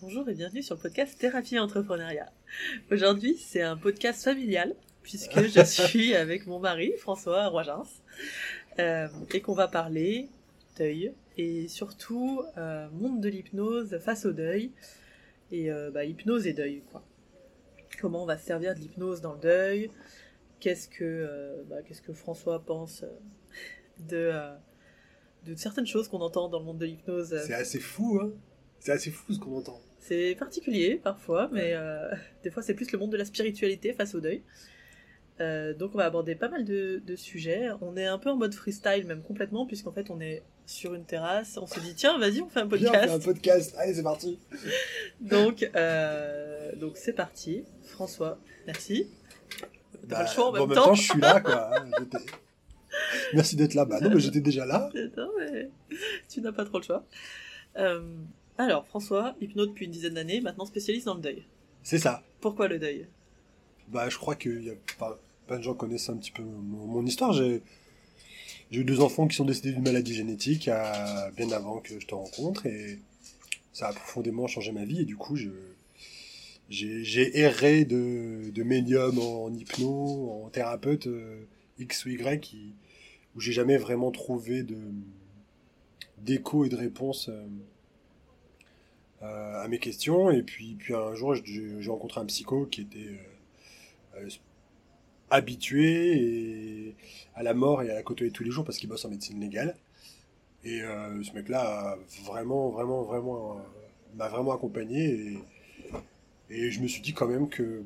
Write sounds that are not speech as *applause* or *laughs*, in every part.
Bonjour et bienvenue sur le podcast Thérapie Entrepreneuriat. Aujourd'hui, c'est un podcast familial puisque je *laughs* suis avec mon mari, François Roigins, euh, et qu'on va parler deuil et surtout euh, monde de l'hypnose face au deuil et euh, bah, hypnose et deuil quoi. Comment on va se servir de l'hypnose dans le deuil Qu'est-ce que euh, bah, qu'est-ce que François pense de de certaines choses qu'on entend dans le monde de l'hypnose C'est assez fou, hein C'est assez fou ce qu'on entend. C'est particulier parfois, mais euh, des fois c'est plus le monde de la spiritualité face au deuil. Euh, donc on va aborder pas mal de, de sujets. On est un peu en mode freestyle même complètement, puisqu'en fait on est sur une terrasse. On se dit tiens vas-y on fait un Viens, on fait un podcast. podcast. Allez, c'est parti. *laughs* Donc euh, donc c'est parti. François, merci. T'as le choix en Bah, même temps. je suis là, quoi. *laughs* hein, Merci d'être là. Bah non, mais j'étais déjà là. Non, mais tu n'as pas trop le choix. Euh, alors François, hypno depuis une dizaine d'années, maintenant spécialiste dans le deuil. C'est ça. Pourquoi le deuil? Bah, je crois que y a pas, plein de gens connaissent un petit peu mon, mon histoire. J'ai j'ai eu deux enfants qui sont décédés d'une maladie génétique à- bien avant que je te rencontre et ça a profondément changé ma vie et du coup je j'ai j'ai erré de, de médium en hypno, en thérapeute euh, X ou Y qui, où j'ai jamais vraiment trouvé de d'écho et de réponse euh, euh, à mes questions et puis puis un jour j'ai rencontré un psycho qui était euh, euh, habitué et à la mort et à la côtoyer tous les jours parce qu'il bosse en médecine légale. Et euh, ce mec-là vraiment, vraiment, vraiment, euh, m'a vraiment accompagné et, et je me suis dit quand même que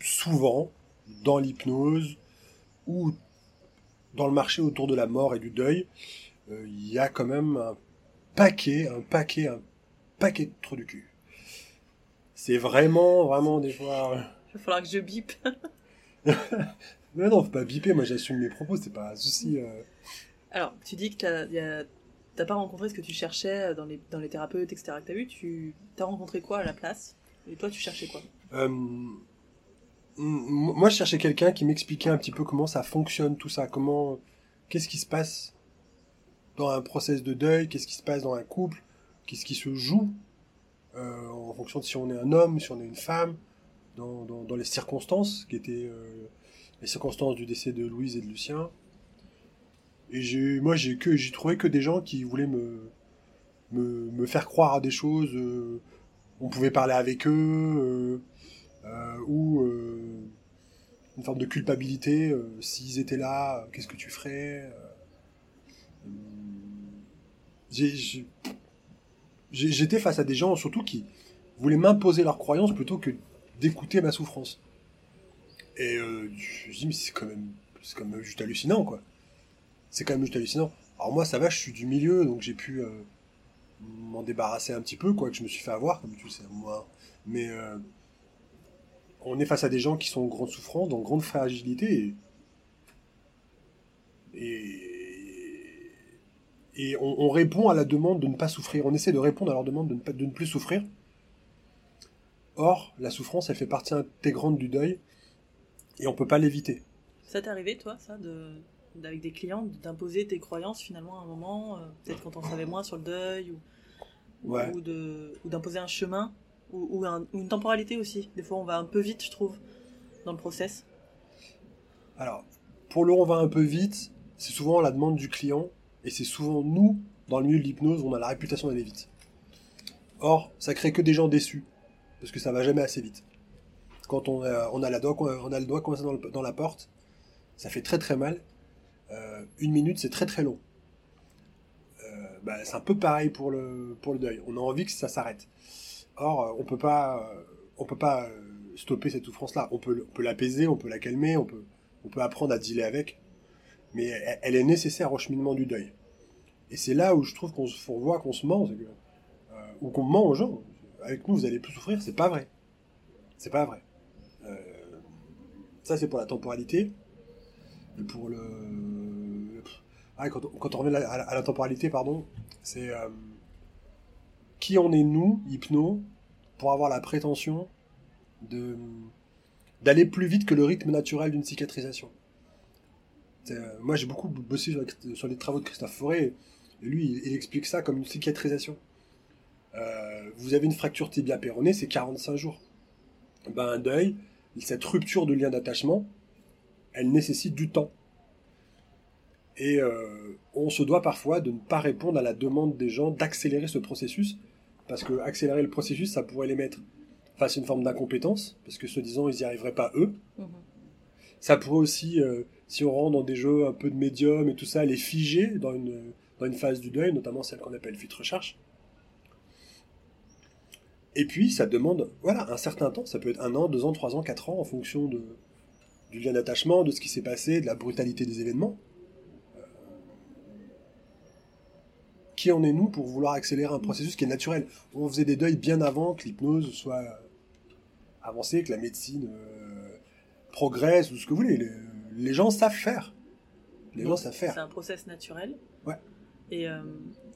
souvent, dans l'hypnose ou dans le marché autour de la mort et du deuil, euh, il y a quand même un paquet, un paquet, un paquet de trous du cul. C'est vraiment, vraiment des fois. Il va falloir que je bip. *laughs* Mais non, faut pas biper, moi j'assume mes propos, c'est pas un souci. euh. Alors, tu dis que t'as pas rencontré ce que tu cherchais dans les, dans les thérapeutes, etc. que t'as vu. Tu t'as rencontré quoi à la place? Et toi, tu cherchais quoi? Euh, moi je cherchais quelqu'un qui m'expliquait un petit peu comment ça fonctionne, tout ça, comment, qu'est-ce qui se passe dans un process de deuil, qu'est-ce qui se passe dans un couple, qu'est-ce qui se joue euh, en fonction de si on est un homme, si on est une femme, dans, dans, les circonstances qui étaient euh, les circonstances du décès de Louise et de Lucien. Et j'ai, moi, j'ai que, j'ai trouvé que des gens qui voulaient me, me, faire croire à des choses. euh, on pouvait parler avec eux, euh, ou une forme de culpabilité. S'ils étaient là, qu'est-ce que tu ferais J'étais face à des gens, surtout qui voulaient m'imposer leurs croyances plutôt que d'écouter ma souffrance. Et euh, je me dis, mais c'est quand même, c'est quand même juste hallucinant, quoi. C'est quand même juste hallucinant. Alors moi, ça va, je suis du milieu, donc j'ai pu euh, m'en débarrasser un petit peu, quoi, que je me suis fait avoir, comme tu le sais, moi. Mais euh, on est face à des gens qui sont en grande souffrance, dans grande fragilité, et, et, et on, on répond à la demande de ne pas souffrir. On essaie de répondre à leur demande de ne, pas, de ne plus souffrir. Or, la souffrance, elle fait partie intégrante du deuil, et on peut pas l'éviter. Ça t'est arrivé, toi, ça, de avec des clients, d'imposer tes croyances finalement à un moment, euh, peut-être quand on savait moins sur le deuil, ou, Ouais. ou de ou d'imposer un chemin, ou, ou, un- ou une temporalité aussi. Des fois, on va un peu vite, je trouve, dans le process. Alors, pour le on va un peu vite, c'est souvent la demande du client, et c'est souvent nous, dans le milieu de l'hypnose, on a la réputation d'aller vite. Or, ça crée que des gens déçus, parce que ça va jamais assez vite. Quand on a, on a, le doigt coincé dans, dans la porte, ça fait très très mal. Euh, une minute, c'est très très long. Euh, bah, c'est un peu pareil pour le, deuil. On a envie que ça s'arrête. Or, euh, on peut pas, euh, peut pas euh, stopper cette souffrance-là. On peut, l'apaiser, on peut la calmer, on peut apprendre à dealer avec, mais elle, est nécessaire au cheminement du deuil. Et c'est là où je trouve qu'on se voit qu'on se ment, euh, ou qu'on ment aux gens. Avec nous, vous allez plus souffrir, c'est pas vrai. C'est pas vrai. Euh, ça, c'est pour la temporalité. Pour le. Ah, quand, on- revient à la, temporalité, pardon, c'est euh, qui on est nous, hypno, pour avoir la prétention d'aller plus vite que le rythme naturel d'une cicatrisation. Euh, moi, j'ai beaucoup bossé sur, sur les travaux de Christophe Forêt, et lui, il, il explique ça comme une cicatrisation. Euh, vous avez une fracture tibia péronée, c'est 45 jours. Ben, un deuil, cette rupture de lien d'attachement, elle nécessite du temps. Et euh, on se doit parfois de ne pas répondre à la demande des gens d'accélérer ce processus, parce que accélérer le processus, ça pourrait les mettre face à une forme d'incompétence, parce que se disant ils n'y arriveraient pas eux. Mhm. Ça pourrait aussi, euh, si on rentre dans des jeux un peu de médium et tout ça, les figer dans une, dans une phase du deuil, notamment celle qu'on appelle fuite recherche. Et puis, ça demande voilà, un certain temps, ça peut être un an, deux ans, trois ans, quatre ans, en fonction de, du lien d'attachement, de ce qui s'est passé, de la brutalité des événements. Euh, qui en est nous pour vouloir accélérer un processus qui est naturel? On faisait des deuils bien avant que l'hypnose soit avancée, que la médecine euh, progresse, ou ce que vous voulez. Les gens savent faire. Les gens savent C'est faire. un process naturel. Ouais. Et, euh,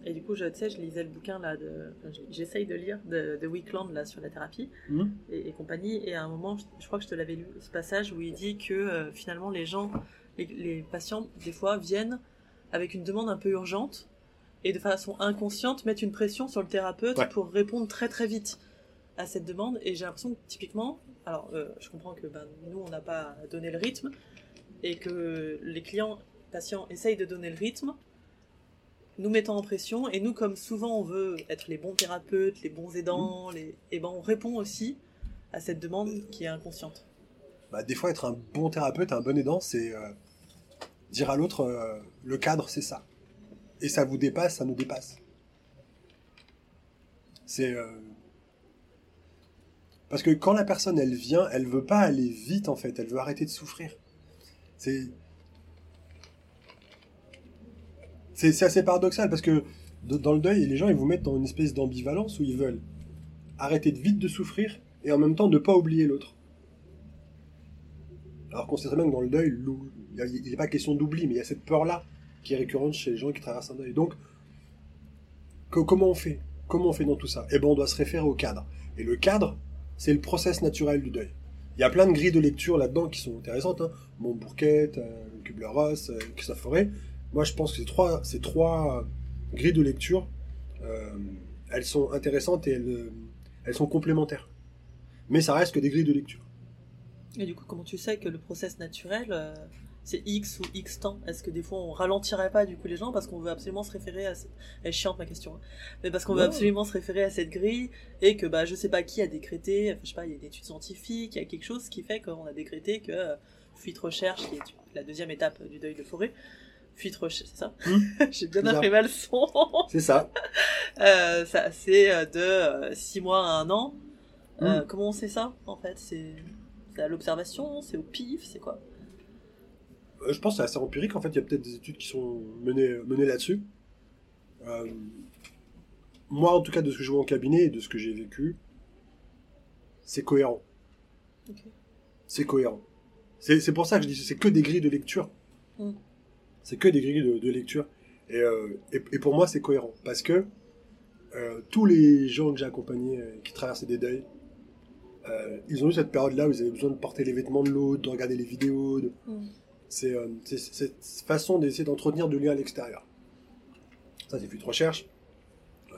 et du coup, je, sais, je lisais le bouquin là, de, enfin, j'essaye de lire de, de Weekland là sur la thérapie Mhm. et, et compagnie. Et à un moment, je, je crois que je te l'avais lu, ce passage où il dit que euh, finalement les gens, les, les patients, des fois viennent avec une demande un peu urgente et de façon inconsciente mettent une pression sur le thérapeute Ouais. pour répondre très très vite à cette demande. Et j'ai l'impression que typiquement, alors euh, je comprends que ben, nous on n'a pas donné le rythme et que les clients, patients essayent de donner le rythme, nous mettant en pression, et nous, comme souvent on veut être les bons thérapeutes, les bons aidants, les... et ben on répond aussi à cette demande qui est inconsciente. Bah, des fois, être un bon thérapeute, un bon aidant, c'est euh, dire à l'autre euh, le cadre, c'est ça. Et ça vous dépasse, ça nous dépasse. C'est. euh, Parce que quand la personne, elle vient, elle veut pas aller vite, en fait. Elle veut arrêter de souffrir. C'est. C'est assez paradoxal parce que dans le deuil, les gens, ils vous mettent dans une espèce d'ambivalence où ils veulent arrêter vite de souffrir et en même temps ne pas oublier l'autre. Alors qu'on sait très bien que dans le deuil, il n'est pas question d'oubli, mais il y a cette peur-là qui est récurrente chez les gens qui traversent un deuil. Donc, co- comment on fait? Comment on fait dans tout ça? Eh ben, on doit se référer au cadre. Et le cadre, c'est le process naturel du deuil. Il y a plein de grilles de lecture là-dedans qui sont intéressantes. Hein. Montbourquet, euh, Kubler-Ross, euh, Christophe Forêt. Moi, je pense que ces trois, ces trois grilles de lecture, euh, elles sont intéressantes et elles, euh, elles sont complémentaires. Mais ça reste que des grilles de lecture. Et du coup, comment tu sais que le process naturel, euh, c'est X ou X temps Est-ce que des fois on ralentirait pas du coup les gens parce qu'on veut absolument se référer à... cette- Elle est chiante ma question. hein. Mais parce qu'on veut absolument se référer à cette grille et que bah je sais pas qui a décrété, enfin, je sais pas, il y a une étude scientifique, il y a quelque chose qui fait qu'on a décrété que euh, fuite recherche, qui est la deuxième étape du deuil de forêt, fuite recherche, c'est ça? Hmm. *laughs* J'ai bien imprimé le son. *laughs* C'est ça. Euh, ça c'est euh, de 6 mois à un an. Euh, Hmm. Comment on sait ça en fait? C'est à l'observation, c'est au pif, c'est quoi? Euh, je pense que c'est assez empirique. En fait, il y a peut-être des études qui sont menées, menées là-dessus. Euh, moi, en tout cas, de ce que je vois en cabinet et de ce que j'ai vécu, c'est cohérent. C'est cohérent. C'est pour ça que je dis c'est que des grilles de lecture. Mm. C'est que des grilles de, de lecture. Et, euh, et, et pour moi, c'est cohérent. Parce que euh, tous les gens que j'ai accompagnés euh, qui traversaient des deuils, euh, ils ont eu cette période-là où ils avaient besoin de porter les vêtements de l'autre, de regarder les vidéos, de, Mm. C'est euh, cette façon d'essayer d'entretenir du lien à l'extérieur. Ça, c'est fuite recherche. Euh,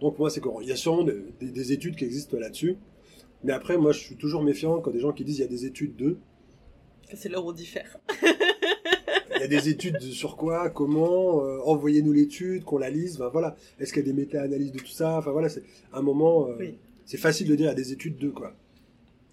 donc, moi, c'est courant. Il y a sûrement des, des- des études qui existent là-dessus. Mais après, moi, je suis toujours méfiant quand des gens qui disent il y a des études de. C'est où on diffère. Il y a des études de- sur quoi, comment, euh, envoyez-nous l'étude, qu'on la lise. Enfin, voilà. Est-ce qu'il y a des méta-analyses de tout ça? Enfin, voilà, c'est un moment. euh, Oui. C'est facile de dire il y a des études de quoi.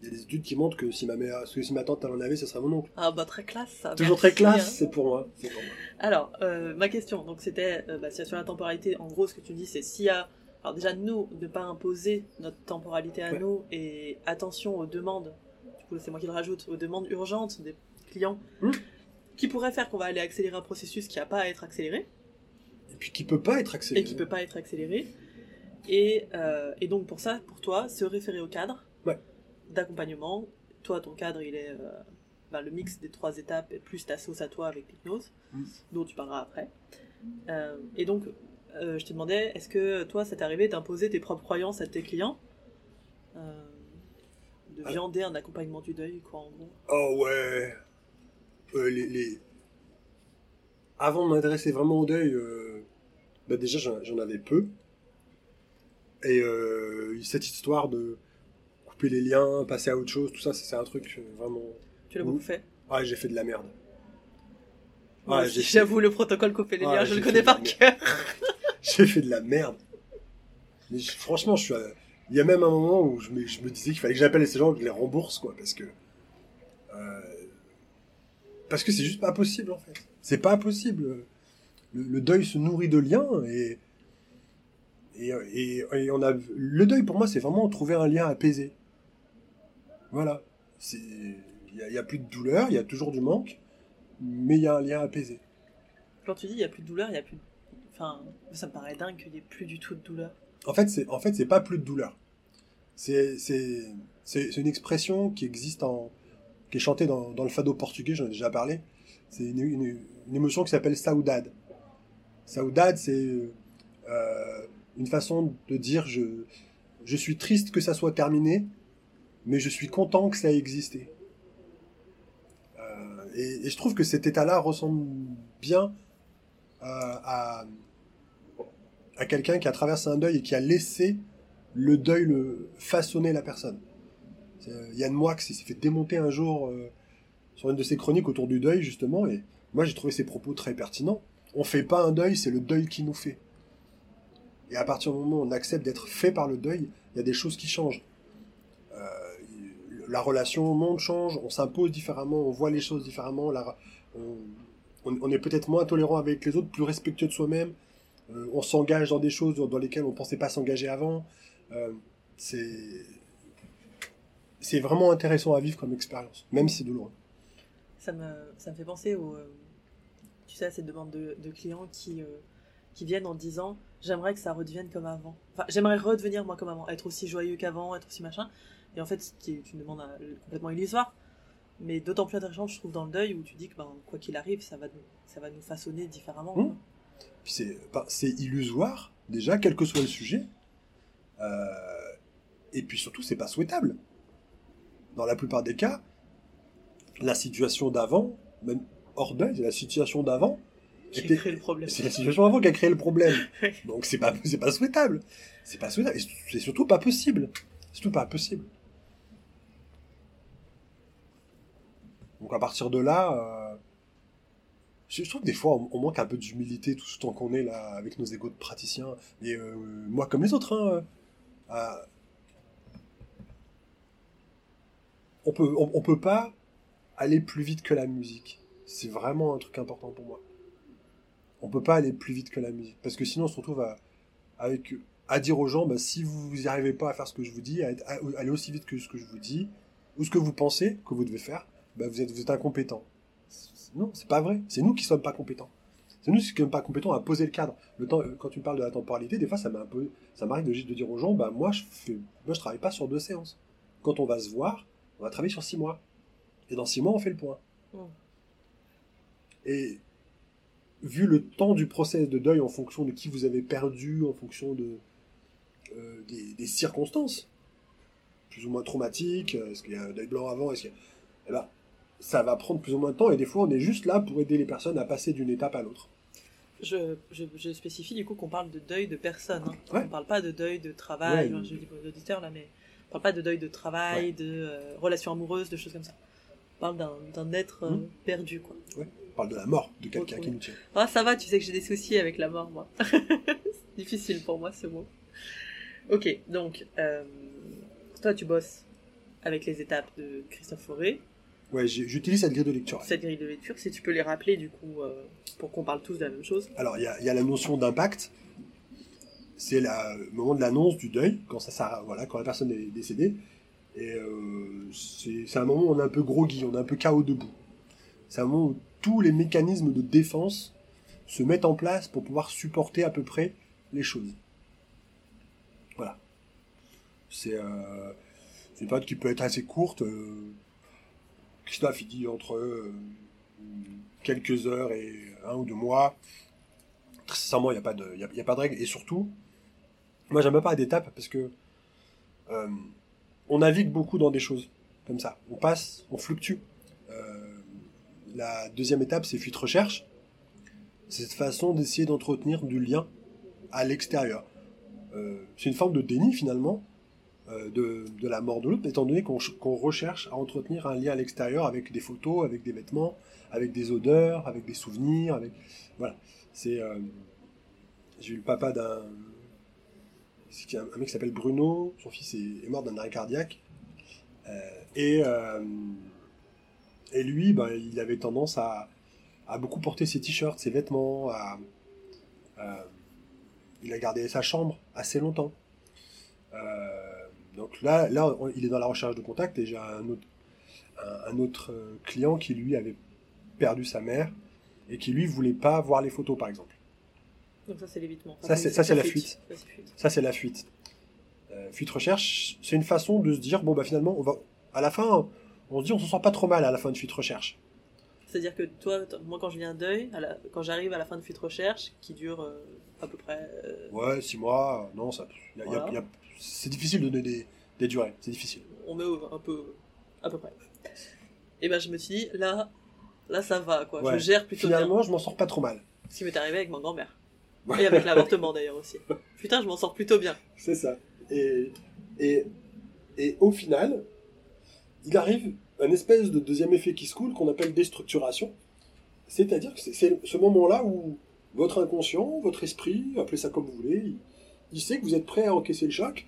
Il y a des études qui montrent que si ma, mère, que si ma tante en avait, ce serait mon oncle. Ah bah très classe ça. Toujours merci, très classe, hein. c'est pour moi. C'est pour moi. Alors, euh, ma question, donc c'était euh, bah, sur la temporalité, en gros ce que tu dis c'est s'il y a... Alors déjà nous, ne pas imposer notre temporalité à Ouais. nous et attention aux demandes, du coup c'est moi qui le rajoute, aux demandes urgentes des clients Hmm. qui pourraient faire qu'on va aller accélérer un processus qui n'a pas à être accéléré. Et puis qui peut pas être accéléré. et qui peut pas être accéléré. Et, euh, et donc pour ça, pour toi, se référer au cadre Ouais. D'accompagnement. Toi, ton cadre, il est euh, ben, le mix des trois étapes et plus ta sauce à toi avec l'hypnose, Mm. dont tu parleras après. Euh, et donc, euh, je te demandais, est-ce que toi, ça t'est arrivé d'imposer tes propres croyances à tes clients De Ah. viander un accompagnement du deuil, quoi, en gros? Oh ouais. Les, les- Avant de m'intéresser vraiment au deuil, bah déjà j'en j'en avais peu. Et euh, cette histoire de couper les liens, passer à autre chose, tout ça, c'est un truc euh, vraiment. Tu l'as beaucoup fait? Ouais, j'ai fait de la merde. Ouais, J'avoue, le protocole couper les liens, je le connais par cœur. *laughs* j'ai fait de la merde. Mais franchement, je suis. Il y a même un moment où je me, je me disais qu'il fallait que j'appelle ces gens et que je les rembourse, quoi, parce que. Euh, parce que c'est juste pas possible, en fait. C'est pas possible. Le, deuil se nourrit de liens et. Et, et, on a. Le deuil, pour moi, c'est vraiment trouver un lien apaisé. Voilà. Il n'y a, a, plus de douleur, il y a toujours du manque, mais il y a un lien apaisé. Quand tu dis il n'y a plus de douleur, il y a plus. Enfin, ça me paraît dingue qu'il n'y ait plus du tout de douleur. En fait, c'est en fait c'est pas plus de douleur. C'est c'est une expression qui existe en qui est chantée dans, dans le fado portugais, j'en ai déjà parlé. C'est une, une, émotion qui s'appelle saudade. Saudade, c'est euh, une façon de dire je je suis triste que ça soit terminé, mais je suis content que ça ait existé. Euh, et, je trouve que cet état-là ressemble bien euh, à, à quelqu'un qui a traversé un deuil et qui a laissé le deuil le façonner la personne. Euh, Yann Moix, s'est fait démonter un jour sur une de ses chroniques autour du deuil, justement, et moi j'ai trouvé ses propos très pertinents. On fait pas un deuil, c'est le deuil qui nous fait. Et à partir du moment où on accepte d'être fait par le deuil, il y a des choses qui changent. La relation au monde change, on s'impose différemment, on voit les choses différemment, on, est peut-être moins tolérant avec les autres, plus respectueux de soi-même, euh, on s'engage dans des choses dans lesquelles on pensait pas s'engager avant. Euh, c'est vraiment intéressant à vivre comme expérience, même si c'est douloureux. Ça me, fait penser au, euh, tu sais, à ces demandes de, clients qui, viennent en disant j'aimerais que ça redevienne comme avant. J'aimerais redevenir moi comme avant, être aussi joyeux qu'avant, être aussi machin. Et en fait, c'est une demande complètement illusoire. Mais d'autant plus intéressant, je trouve, dans le deuil où tu dis que ben, quoi qu'il arrive, ça va, nous, ça va nous façonner différemment. Mmh c'est illusoire, déjà, quel que soit le sujet. Euh, et puis surtout, c'est pas souhaitable. Dans la plupart des cas, la situation d'avant, même hors deuil, c'est la situation d'avant. Qui a créé le problème. C'est la situation d'avant qui a créé le problème. *laughs* Donc c'est pas, c'est pas souhaitable. C'est pas souhaitable. C'est surtout pas possible. C'est surtout pas possible. Donc à partir de là, euh, je trouve que des fois, on, manque un peu d'humilité tout ce temps qu'on est là avec nos égaux de praticiens. Et euh, moi, comme les autres, hein, euh, on peut, on, peut pas aller plus vite que la musique. C'est vraiment un truc important pour moi. On peut pas aller plus vite que la musique, parce que sinon on se retrouve à, avec, dire aux gens, bah, si vous n'y arrivez pas à faire ce que je vous dis, à, aller aussi vite que ce que je vous dis, ou ce que vous pensez que vous devez faire, bah, vous êtes, vous êtes incompétent. Non, c'est pas vrai. C'est nous qui sommes pas compétents. C'est nous qui sommes pas compétents à poser le cadre. Le temps, euh, quand tu me parles de la temporalité, des fois, ça un peu, ça m'arrive de, de dire aux gens, bah, moi, je fais, moi, je travaille pas sur deux séances. Quand on va se voir, on va travailler sur six mois. Et dans six mois, on fait le point. Et, vu le temps du process de deuil en fonction de qui vous avez perdu, en fonction de, euh, des, circonstances, plus ou moins traumatiques, euh, est-ce qu'il y a un deuil blanc avant, est-ce qu'il y a... Eh ben, ça va prendre plus ou moins de temps et des fois on est juste là pour aider les personnes à passer d'une étape à l'autre. Je, je, spécie du coup qu'on parle de deuil de personne. Hein. On ne parle pas de deuil de travail, je dis aux auditeurs là, mais on parle pas de deuil de travail, de euh, relations amoureuses, de choses comme ça. On parle d'un être euh, mmh. perdu quoi. On parle de la mort de quelqu'un qui nous tient. Ah ça va, tu sais que j'ai des soucis avec la mort moi. *laughs* C'est difficile pour moi ce mot. Ok, donc euh, toi tu bosses avec les étapes de Christophe Fauré. Ouais, j'utilise cette grille de lecture. Cette grille de lecture, si tu peux les rappeler du coup, euh, pour qu'on parle tous de la même chose. Alors, il y a, y a, la notion d'impact. C'est le moment de l'annonce du deuil, quand, ça, ça, voilà, quand la personne est décédée. Et euh, c'est un moment où on est un peu groggy, on est un peu chaos debout. C'est un moment où tous les mécanismes de défense se mettent en place pour pouvoir supporter à peu près les choses. Voilà. C'est euh, une période qui peut être assez courte. Euh, Christophe, il dit entre euh, quelques heures et un ou deux mois. Très sincèrement, il n'y a, pas de, a, pas de règle. Et surtout, moi, j'aime pas d'étape parce que euh, on navigue beaucoup dans des choses comme ça. On passe, on fluctue. Euh, la deuxième étape, c'est fuite recherche. C'est cette façon d'essayer d'entretenir du lien à l'extérieur. c'est une forme de déni finalement de, de la mort de l'autre, étant donné qu'on ch- qu'on recherche à entretenir un lien à l'extérieur avec des photos, avec des vêtements, avec des odeurs, avec des souvenirs, avec voilà. C'est euh, j'ai eu le papa d'un un mec qui s'appelle Bruno, son fils est, mort d'un arrêt cardiaque Euh, et euh, et lui, ben, il avait tendance à, à beaucoup porter ses t-shirts, ses vêtements, à, il a gardé sa chambre assez longtemps. Euh, donc là, là, on- il est dans la recherche de contact et j'ai un autre, un, un autre euh, client qui lui avait perdu sa mère et qui lui voulait pas voir les photos par exemple. Donc ça, c'est l'évitement. Ça, c'est- ça, c'est la fuite. Ça, c'est fuite. Ça c'est la fuite. Euh, fuite recherche, c'est une façon de se dire bon bah finalement on va à la fin on se dit on se sent pas trop mal à la fin de fuite recherche. C'est-à-dire que toi, moi, quand je viens deuil, à la- quand j'arrive à la fin de fuite recherche, qui dure euh, à peu près. euh, Ouais, six mois, non ça, a- y y a- c'est difficile de donner des, des durées, c'est difficile. on met au- un peu. à peu près. Et ben, je me suis dit, là, là, ça va, quoi. Ouais. Je gère plutôt bien. Finalement je m'en sors pas trop mal. Ce qui m'est arrivé avec ma grand-mère. Ouais. Et avec l'avortement, d'ailleurs, aussi. Putain, je m'en sors plutôt bien. *laughs* C'est ça. Et, et, et au final, il arrive un espèce de deuxième effet qui se coule qu'on appelle déstructuration. C'est-à-dire que c'est ce moment-là où votre inconscient, votre esprit, appelez ça comme vous voulez, il, sait que vous êtes prêt à encaisser le choc.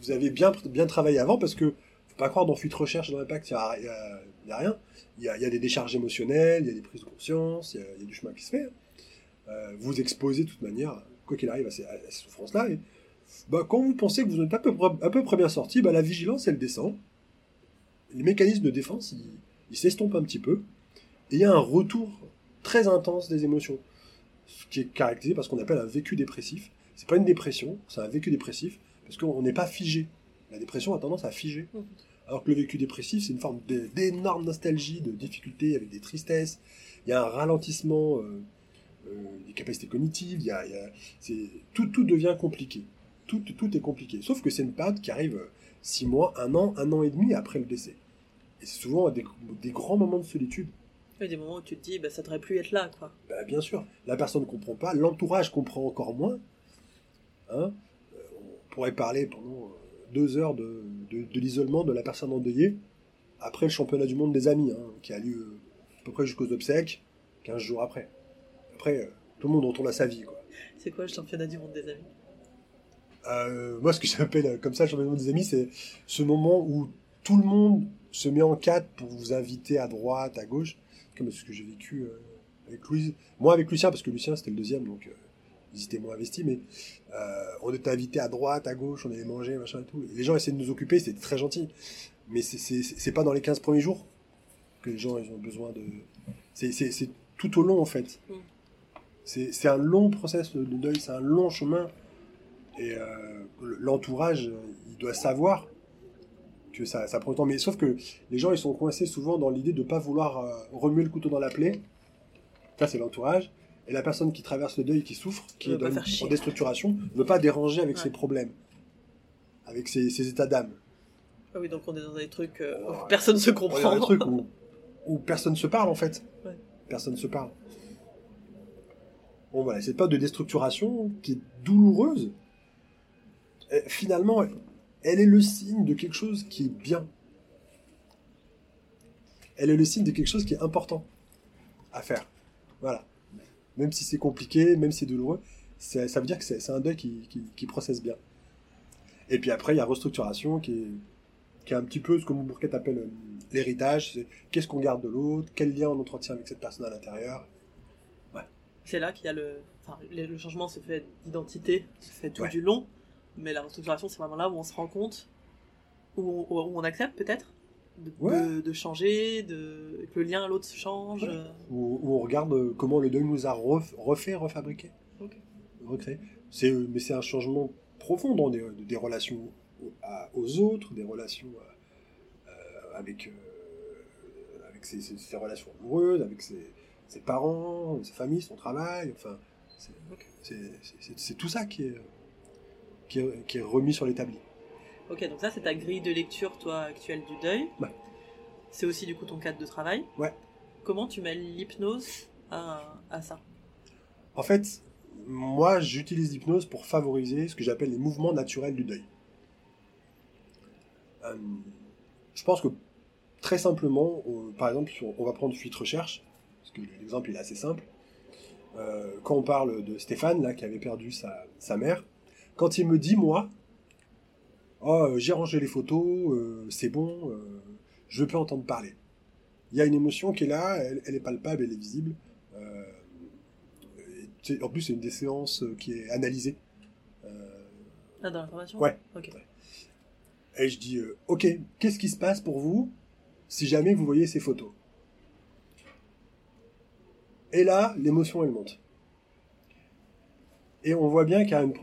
Vous avez bien, bien travaillé avant parce que faut pas croire dans fuite recherche dans l'impact, il n'y a, rien. Il y a, des décharges émotionnelles, il y a des prises de conscience, il y a, du chemin qui se fait. Euh, vous exposez de toute manière, quoi qu'il arrive, à ces, souffrances-là. Bah, quand vous pensez que vous êtes à peu près, à peu près bien sorti, bah, la vigilance, elle descend. Les mécanismes de défense, ils s'estompent un petit peu. Et il y a un retour très intense des émotions. Ce qui est caractérisé par ce qu'on appelle un vécu dépressif. C'est pas une dépression, c'est un vécu dépressif, parce qu'on n'est pas figé. La dépression a tendance à figer. Mhm. Alors que le vécu dépressif, c'est une forme d'énorme nostalgie, de difficulté avec des tristesses. Il y a un ralentissement euh, euh, des capacités cognitives. Il y a, il y a- c'est- tout, tout devient compliqué. Tout, tout est compliqué. Sauf que c'est une période qui arrive euh, six mois, un an, un an et demi après le décès. Et c'est souvent des, des grands moments de solitude. Il y a des moments où tu te dis, bah, ça devrait plus être là, quoi. Bah, bien sûr, la personne ne comprend pas, l'entourage comprend encore moins. Hein Euh, on pourrait parler pendant euh, deux heures de, de- de l'isolement de la personne endeuillée après le championnat du monde des amis, hein, qui a lieu à peu près jusqu'aux obsèques, 15 jours après. Après, euh, tout le monde retourne à sa vie. Quoi. C'est quoi le championnat du monde des amis? Euh, moi, ce que j'appelle comme ça le championnat du monde des amis, c'est ce moment où tout le monde se met en quatre pour vous inviter à droite, à gauche, comme ce que j'ai vécu euh, avec Louise. Moi, avec Lucien, parce que Lucien, c'était le deuxième, donc euh, ils étaient moins investis, mais euh, on était invités à droite, à gauche, on allait manger, machin et tout. Et les gens essayaient de nous occuper, c'était très gentil. Mais c'est- pas dans les 15 premiers jours que les gens ils ont besoin de. C'est tout au long, en fait. Mm. C'est un long process de deuil, c'est un long chemin. Et euh, l'entourage, il doit savoir que ça, ça prend du temps. Mais sauf que les gens, ils sont coincés souvent dans l'idée de ne pas vouloir euh, remuer le couteau dans la plaie. Ça, c'est l'entourage. Et la personne qui traverse le deuil, qui souffre, qui est dans une- en déstructuration, ne veut pas déranger avec Ouais. ses problèmes, avec ses, ses états d'âme. Ah oui, donc on est dans des trucs euh, Ouais. où personne se On est dans comprend. un truc où, où personne se parle, en fait. Ouais. Personne se parle. Bon, voilà, cette période de déstructuration qui est douloureuse, euh, finalement, elle est le signe de quelque chose qui est bien. Elle est le signe de quelque chose qui est important à faire. Voilà. Même si c'est compliqué, même si c'est douloureux, ça veut dire que c'est un deuil qui, qui, qui processe bien. Et puis après, il y a restructuration qui est, qui est un petit peu ce que mon Bourquet appelle euh, l'héritage. C'est qu'est-ce qu'on garde de l'autre, quel lien on entretient avec cette personne à l'intérieur. C'est là qu'il y a le. Enfin, le le changement se fait d'identité, se fait tout Ouais. du long, mais la restructuration, c'est vraiment là où on se rend compte, où on, où on accepte peut-être de, Ouais. de- de changer, de, que le lien à l'autre change. Ouais. euh, Où, où on regarde euh, comment le deuil nous a ref- refait, refabriqué, recréé. C'est, euh, mais c'est un changement profond dans des, des relations aux, autres, des relations euh, euh, avec, euh, avec ses, ses- ses relations amoureuses, avec ses, ses parents, sa famille, son travail. Enfin, c'est, c'est- c'est- c'est- c'est tout ça qui est, qui est, qui est remis sur l'établi. Ok, donc ça, c'est ta grille de lecture, toi, actuelle du deuil. Ouais. C'est aussi, du coup, ton cadre de travail. Ouais. Comment tu mêles l'hypnose à, à ça? En fait, moi, j'utilise l'hypnose pour favoriser ce que j'appelle les mouvements naturels du deuil. Euh, je pense que très simplement, par exemple, on va prendre fuite recherche, parce que l'exemple est assez simple. Euh, quand on parle de Stéphane, là, qui avait perdu sa, mère, quand il me dit, moi, oh, j'ai rangé les photos, euh, c'est bon, je peux entendre parler. Il y a une émotion qui est là, elle, est palpable, elle est visible. en plus, c'est une des séances qui est analysée. Ah, dans l'information? Ouais. Et je dis, euh, ok, qu'est-ce qui se passe pour vous si jamais vous voyez ces photos? Et là, l'émotion, elle monte. Et on voit bien qu'il y a, une,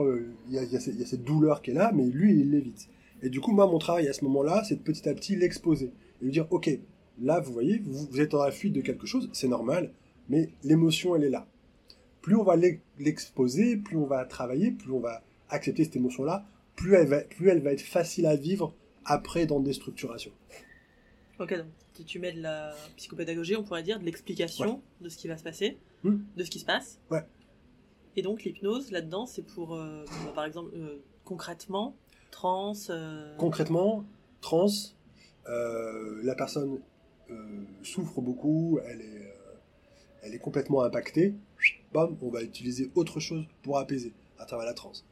il y a, cette douleur qui est là, mais lui, il l'évite. Et du coup, moi, mon travail à ce moment-là, c'est de petit à petit l'exposer. Et lui dire, ok, là, vous voyez, vous, vous êtes dans la fuite de quelque chose, c'est normal, mais l'émotion, elle est là. Plus on va l'exposer, plus on va travailler, plus on va accepter cette émotion-là, plus elle, va, plus elle va être facile à vivre après dans des structurations. Ok, donc si tu mets de la psychopédagogie, on pourrait dire de l'explication de ce qui va se passer, hmm. de ce qui se passe. Ouais. Et donc l'hypnose, là-dedans, c'est pour, euh, bah, par exemple, euh, concrètement, trans. Euh, concrètement, trans, la personne souffre beaucoup, elle est, elle est complètement impactée. Bam, on va utiliser autre chose pour apaiser à travers la transe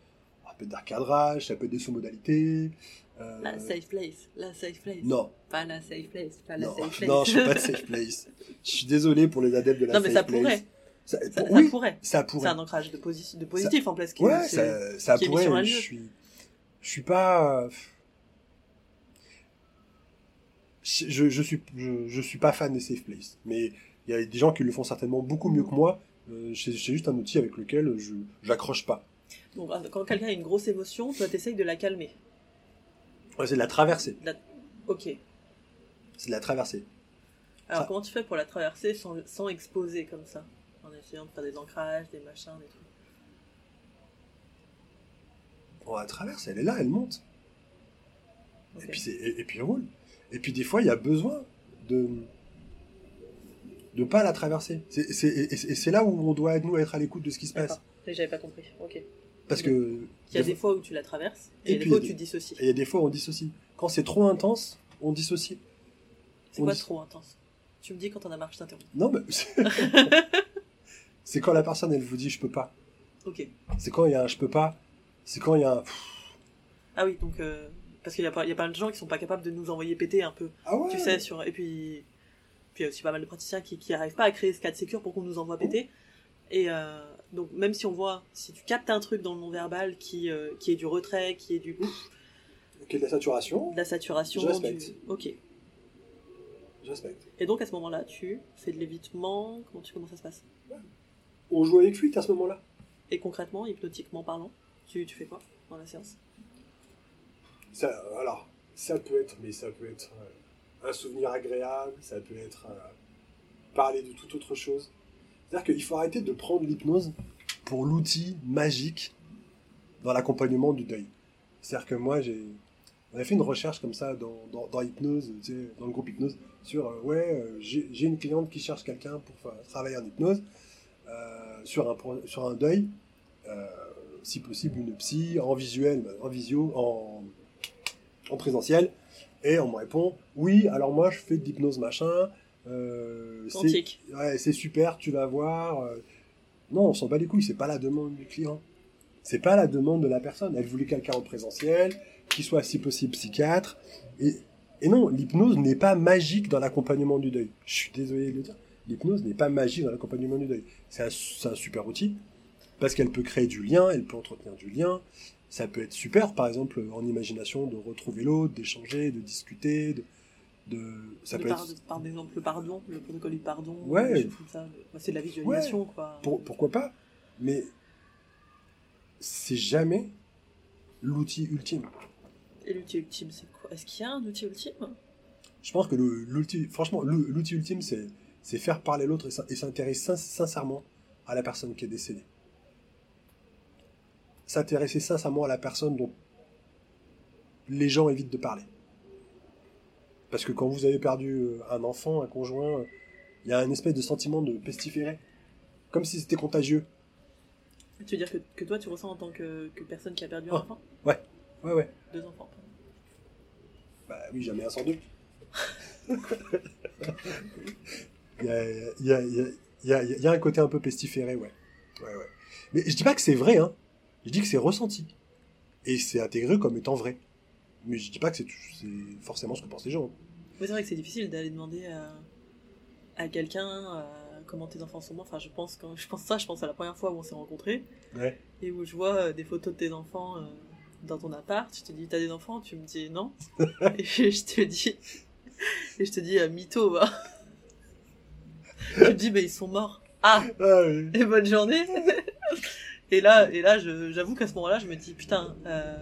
peut être cadrage, ça peut être des sous-modalités. La safe place, la safe place. Non. Pas la safe place, pas la non. safe place. Non, je suis pas de safe place. Je suis désolé pour les adeptes de *laughs* la safe place. Non, mais ça pourrait. Ça, ça, oui, pourrait. Ça pourrait. C'est un ancrage de, de positif en place. Qui ouais, ça, ça pourrait. Je suis, je suis pas. Je, je, suis, je, je, suis pas fan des safe places. Mais il y a des gens qui le font certainement beaucoup mieux que moi. Euh, c'est juste un outil avec lequel je j'accroche pas. Donc, quand quelqu'un a une grosse émotion, toi, t'essayes de la calmer. Ouais, c'est de la traverser. Ok. C'est de la traverser. Alors, comment tu fais pour la traverser sans, sans exposer comme ça? Essayant de faire des ancrages, des machins, des trucs. On la traverse, elle est là, elle monte. Et, puis et, puis elle roule. Et puis des fois, il y a besoin de de pas la traverser. et c'est là où on doit, nous, être à l'écoute de ce qui se passe. J'avais pas compris. Ok. Parce que. Il y a des fois où tu la traverses, et, des fois où tu dissocies. Et il y a des fois où on dissocie. Quand c'est trop intense, on dissocie. C'est quoi trop intense? Tu me dis quand on a marche, je Non, mais. *laughs* c'est quand la personne, elle vous dit je peux pas. Ok. C'est quand il y a un je peux pas. C'est quand il y a un. Ah oui, donc. Euh, parce qu'il y, a pas, il y a plein de gens qui sont pas capables de nous envoyer péter un peu. Ah ouais Tu sais, sur. Et puis. Puis il y a aussi pas mal de praticiens qui n'arrivent pas à créer ce cas de sécure pour qu'on nous envoie péter. Et. Euh, donc même si on voit, si tu captes un truc dans le non-verbal qui, euh, qui est du retrait, qui est du... Qui est de la saturation. De la saturation. Je respecte. Du... Ok. Je respecte. Et donc à ce moment-là, tu fais de l'évitement, comment, tu, comment ça se passe? On joue avec fuite à ce moment-là. Et concrètement, hypnotiquement parlant, tu, tu fais quoi dans la séance? Ça, Alors, ça peut être, mais ça peut être euh, un souvenir agréable, ça peut être euh, parler de toute autre chose. C'est-à-dire qu'il faut arrêter de prendre l'hypnose pour l'outil magique dans l'accompagnement du deuil. C'est-à-dire que moi, j'ai, on a fait une recherche comme ça dans, dans, dans hypnose, tu sais, dans le groupe hypnose, sur euh, ouais, euh, j'ai une cliente qui cherche quelqu'un pour travailler en hypnose sur un sur un deuil, si possible une psy en visuel, en visio, en, en présentiel, et on me répond oui, alors moi je fais de l'hypnose machin, euh, c'est super, tu vas voir. Euh. Non, on s'en bat les couilles, c'est pas la demande du client. C'est pas la demande de la personne. Elle voulait quelqu'un en présentiel, qui soit si possible psychiatre. Et, et non, l'hypnose n'est pas magique dans l'accompagnement du deuil. Je suis désolé de le dire. L'hypnose n'est pas magique dans l'accompagnement du deuil. C'est un, un, super outil, parce qu'elle peut créer du lien, elle peut entretenir du lien. Ça peut être super, par exemple, en imagination, de retrouver l'autre, d'échanger, de discuter, de, ça peut par, être... par exemple le pardon le protocole du pardon ouais. c'est de la visualisation quoi. Pourquoi pas mais c'est jamais l'outil ultime. Et l'outil ultime c'est quoi? Est-ce qu'il y a un outil ultime? Je pense que l'outil franchement l'outil ultime c'est c'est faire parler l'autre et s'intéresser sincèrement à la personne qui est décédée s'intéresser sincèrement à la personne dont les gens évitent de parler parce que quand vous avez perdu euh, un enfant, un conjoint, il y a un espèce de sentiment de pestiférer. Comme si c'était contagieux. Tu veux dire que, que toi, tu ressens en tant que, que personne qui a perdu un Oh. enfant? Ouais, ouais. Deux enfants. Bah oui, jamais un sans deux. *laughs* Il y a, y, y, y, un côté un peu pestiféré, ouais. ouais, ouais. Mais je dis pas que c'est vrai, hein. Je dis que c'est ressenti. Et c'est intégré comme étant vrai. Mais je dis pas que c'est forcément ce que pensent les gens. Oui, c'est vrai que c'est difficile d'aller demander à, à quelqu'un euh, comment tes enfants sont morts. Enfin, je pense, quand je pense ça, je pense à la première fois où on s'est rencontrés Ouais. et où je vois euh, des photos de tes enfants euh, dans ton appart. Je te dis, t'as des enfants? Tu me dis non. *laughs* et je te dis, et je te dis, mytho, va. Tu me dis, mais ils sont morts. Ah, Ah oui. et bonne journée. et là, et là, je- j'avoue qu'à ce moment-là, je me dis, putain, euh,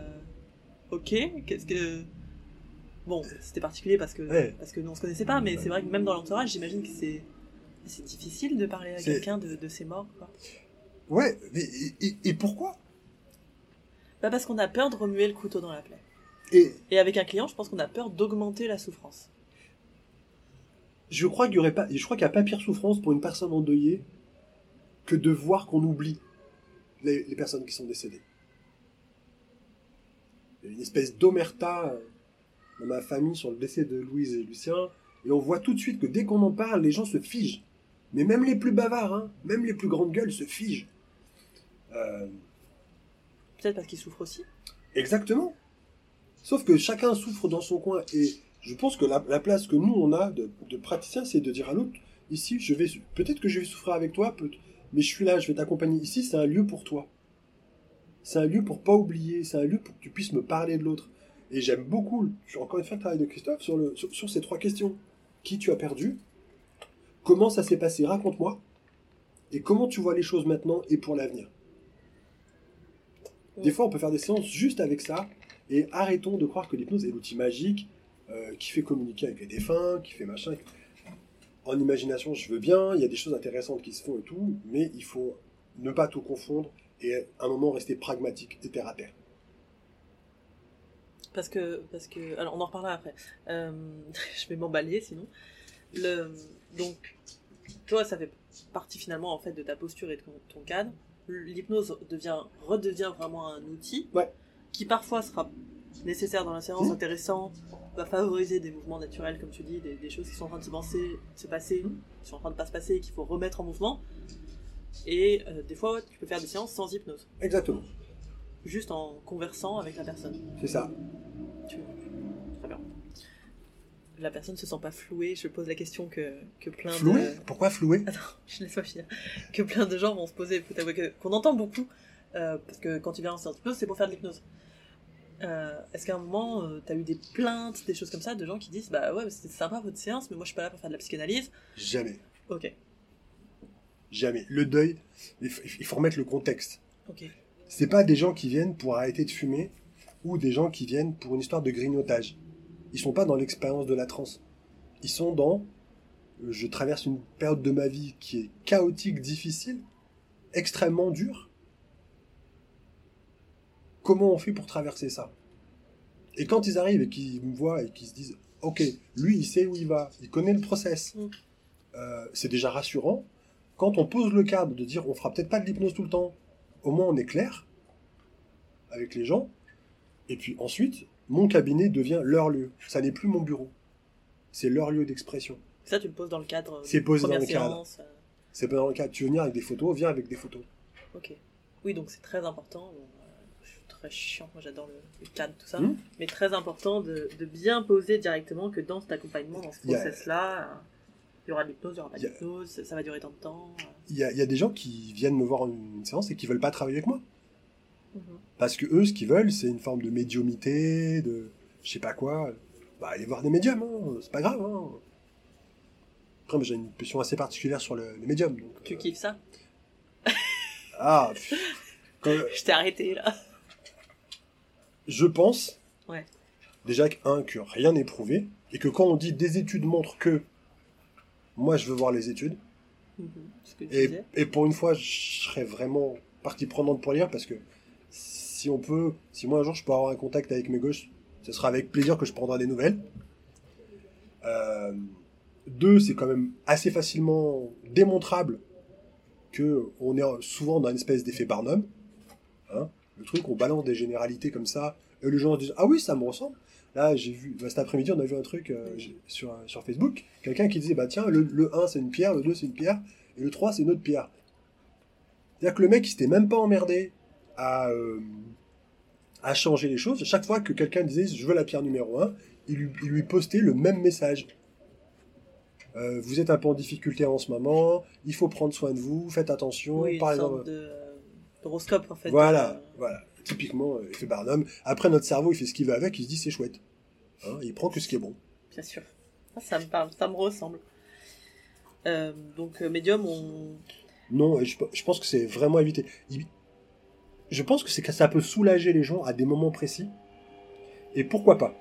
ok, qu'est-ce que. Bon, c'était particulier parce que, Ouais. parce que nous on se connaissait pas, mais c'est vrai que même dans l'entourage, j'imagine que c'est. C'est difficile de parler à quelqu'un de, de ses morts, quoi. Ouais, mais et- et pourquoi? Bah parce qu'on a peur de remuer le couteau dans la plaie. Et Et avec un client, je pense qu'on a peur d'augmenter la souffrance. Je crois qu'il y aurait pas, je crois qu'il n'y a pas pire souffrance pour une personne endeuillée que de voir qu'on oublie les, les personnes qui sont décédées. Il y a une espèce d'omerta euh, dans ma famille sur le décès de Louise et Lucien, et on voit tout de suite que dès qu'on en parle, les gens se figent. Mais même les plus bavards, hein, même les plus grandes gueules se figent. Euh, Peut-être parce qu'ils souffrent aussi. Exactement. Sauf que chacun souffre dans son coin. Et je pense que la, la place que nous, on a de, de praticien, c'est de dire à l'autre, ici, je vais, peut-être que je vais souffrir avec toi, mais je suis là, je vais t'accompagner. Ici, c'est un lieu pour toi. C'est un lieu pour pas oublier, c'est un lieu pour que tu puisses me parler de l'autre. Et j'aime beaucoup, encore une fois le travail de Christophe sur, le, sur, sur ces trois questions. Qui tu as perdu? Comment ça s'est passé? Raconte-moi. Et comment tu vois les choses maintenant et pour l'avenir? Des fois, on peut faire des séances juste avec ça, et arrêtons de croire que l'hypnose est l'outil magique euh, qui fait communiquer avec les défunts, qui fait machin. En imagination, je veux bien, il y a des choses intéressantes qui se font et tout, mais il faut ne pas tout confondre et à un moment rester pragmatique et terre à terre. Parce que, parce que, alors on en reparlera après. Euh, *laughs* je vais m'emballer sinon. Le, donc, toi, ça fait partie finalement en fait de ta posture et de ton, cadre. L'hypnose devient, redevient vraiment un outil Ouais. qui parfois sera nécessaire dans la séance, Mmh. intéressant, va favoriser des mouvements naturels, comme tu dis, des, des choses qui sont en train de se passer, se passer, qui sont en train de pas se passer et qu'il faut remettre en mouvement. Et euh, des fois, tu peux faire des séances sans hypnose, Exactement, juste en conversant avec la personne. c'est ça. Tu- Très bien. La personne se sent pas flouée. Je pose la question que, que plein Floué de. Pourquoi floué Attends, *laughs* je laisse pas finir. Que plein de gens vont se poser. faut t'avouer que- Qu'on entend beaucoup. euh, parce que quand tu viens en séance d'hypnose, c'est pour faire de l'hypnose. Euh, Est-ce qu'à un moment, euh, t'as eu des plaintes, des choses comme ça, de gens qui disent Bah ouais, c'était sympa votre séance, mais moi je suis pas là pour faire de la psychanalyse. Jamais, Ok, jamais. Le deuil, il faut, il faut remettre le contexte. ok. C'est pas des gens qui viennent pour arrêter de fumer ou des gens qui viennent pour une histoire de grignotage. Ils sont pas dans l'expérience de la transe. Ils sont dans euh, je traverse une période de ma vie qui est chaotique, difficile, extrêmement dure. Comment on fait pour traverser ça Et quand ils arrivent et qu'ils me voient et qu'ils se disent OK, lui il sait où il va, il connaît le process. Mm. euh, c'est déjà rassurant. Quand on pose le cadre de dire on fera peut-être pas de l'hypnose tout le temps, au moins on est clair avec les gens. Et puis ensuite, mon cabinet devient leur lieu. Ça n'est plus mon bureau. C'est leur lieu d'expression. Ça, tu le poses dans le cadre. C'est posé dans le cadre. séance, euh, C'est pas dans le cadre. Tu veux venir avec des photos, viens avec des photos. Ok. Oui, donc c'est très important. Bon, euh, je suis très chiant, moi j'adore le, le cadre, tout ça. Hmm. Mais très important de, de bien poser directement que dans cet accompagnement, dans ce y process-là, euh, il y aura de l'hypnose, il n'y aura pas Il y a- d'hypnose, ça, va durer tant de temps. euh. Il y a, il y a des gens qui viennent me voir en une séance et qui veulent pas travailler avec moi. Mhm. Parce que eux, ce qu'ils veulent, c'est une forme de médiumité, de je sais pas quoi. Bah, aller voir des médiums, hein, c'est pas grave. Hein. Après, moi, j'ai une position assez particulière sur le- les médiums. donc, Tu euh, kiffes ça? Ah. *laughs* Quand- Je t'ai arrêté là. Je pense Ouais. déjà que, un, que rien n'est prouvé, et que quand on dit des études montrent que, moi je veux voir les études, Mhm. Et pour une fois je serais vraiment partie prenante pour lire, parce que si on peut, si moi un jour je peux avoir un contact avec mes gauches, ce sera avec plaisir que je prendrai des nouvelles. Euh, deux, c'est quand même assez facilement démontrable que on est souvent dans une espèce d'effet Barnum. Hein, le truc, on balance des généralités comme ça, et les gens disent Ah oui, ça me ressemble. Là, j'ai vu, bah, cet après-midi, on a vu un truc euh, sur, sur Facebook, quelqu'un qui disait Bah tiens, le, le 1 c'est une pierre, le 2 c'est une pierre, et le 3 c'est une autre pierre. C'est-à-dire que le mec, il s'était même pas emmerdé à, euh, à changer les choses. Chaque fois que quelqu'un disait Je veux la pierre numéro 1, il lui, il lui postait le même message. Euh, vous êtes un peu en difficulté en ce moment, il faut prendre soin de vous, faites attention. Oui, par exemple, de d'horoscope en fait. voilà, voilà. Typiquement, euh, effet Barnum. Après, notre cerveau, il fait ce qu'il veut avec, il se dit c'est chouette. Hein, il prend que ce qui est bon. Bien sûr. Ah, ça me parle, ça me ressemble. Euh, donc euh, médium, on. Non, je, je pense que c'est vraiment. Il- je pense que c'est que ça peut soulager les gens à des moments précis. Et pourquoi pas?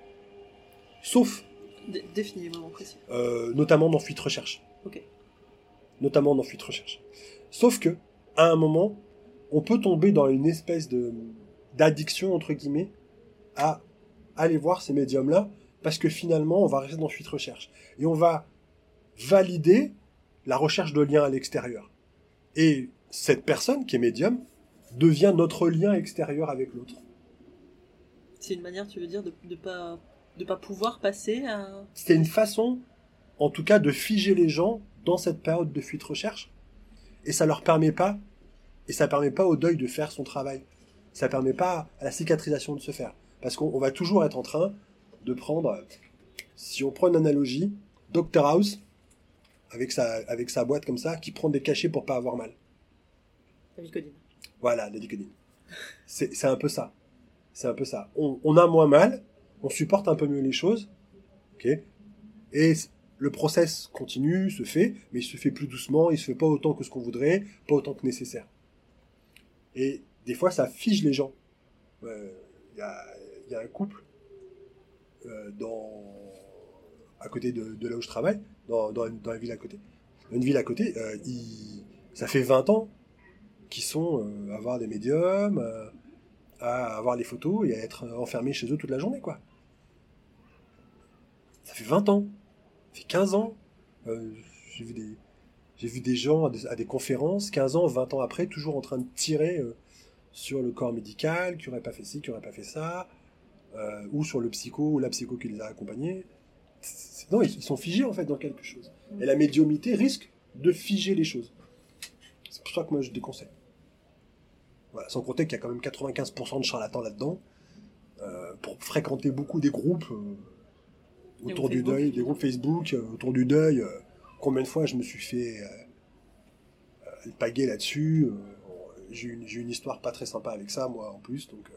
Sauf, dé- Définis les moments précis. euh, notamment dans Fuite Recherche. Ok. Notamment dans Fuite Recherche. Sauf que, à un moment, on peut tomber dans une espèce de d'addiction, entre guillemets, à aller voir ces médiums-là, parce que finalement, on va rester dans Fuite Recherche. Et on va valider la recherche de liens à l'extérieur. Et cette personne qui est médium devient notre lien extérieur avec l'autre. C'est une manière, tu veux dire, de ne pas de pas pouvoir passer à. C'est une façon, en tout cas, de figer les gens dans cette période de fuite recherche. Et ça leur permet pas, et ça permet pas au deuil de faire son travail. Ça permet pas à la cicatrisation de se faire. Parce qu'on on va toujours être en train de prendre, si on prend une analogie, Dr House, avec sa, avec sa boîte comme ça, qui prend des cachets pour pas avoir mal. La Vicodine. Voilà, la Vicodine. C'est c'est un peu ça. C'est un peu ça. On, on a moins mal, on supporte un peu mieux les choses, ok Et le process continue, se fait, mais il se fait plus doucement, il se fait pas autant que ce qu'on voudrait, pas autant que nécessaire. Et des fois, ça fige les gens. Euh, Il y, a, il y a un couple euh, dans, à côté de, là où je travaille, dans, la ville à côté. Une ville à côté, euh, ça fait 20 ans qui sont euh, à voir des médiums, euh, à avoir les photos et à être enfermés chez eux toute la journée, quoi. Ça fait 20 ans, ça fait 15 ans. Euh, j'ai vu des, j'ai vu des gens à des, à des conférences, 15 ans, 20 ans après, toujours en train de tirer euh, sur le corps médical, qui aurait pas fait ci, qui aurait pas fait ça, euh, ou sur le psycho ou la psycho qui les a accompagnés. Non, ils ils sont figés en fait dans quelque chose. Et la médiumité risque de figer les choses. C'est pour ça que moi je déconseille. Voilà, sans compter qu'il y a quand même 95% de charlatans là-dedans. euh, pour fréquenter beaucoup des groupes euh, autour du Facebook. deuil, des groupes Facebook, euh, autour du deuil. Euh, combien de fois je me suis fait euh, euh, alpaguer là-dessus. euh, j'ai une, une histoire pas très sympa avec ça, moi, en plus. Donc, euh,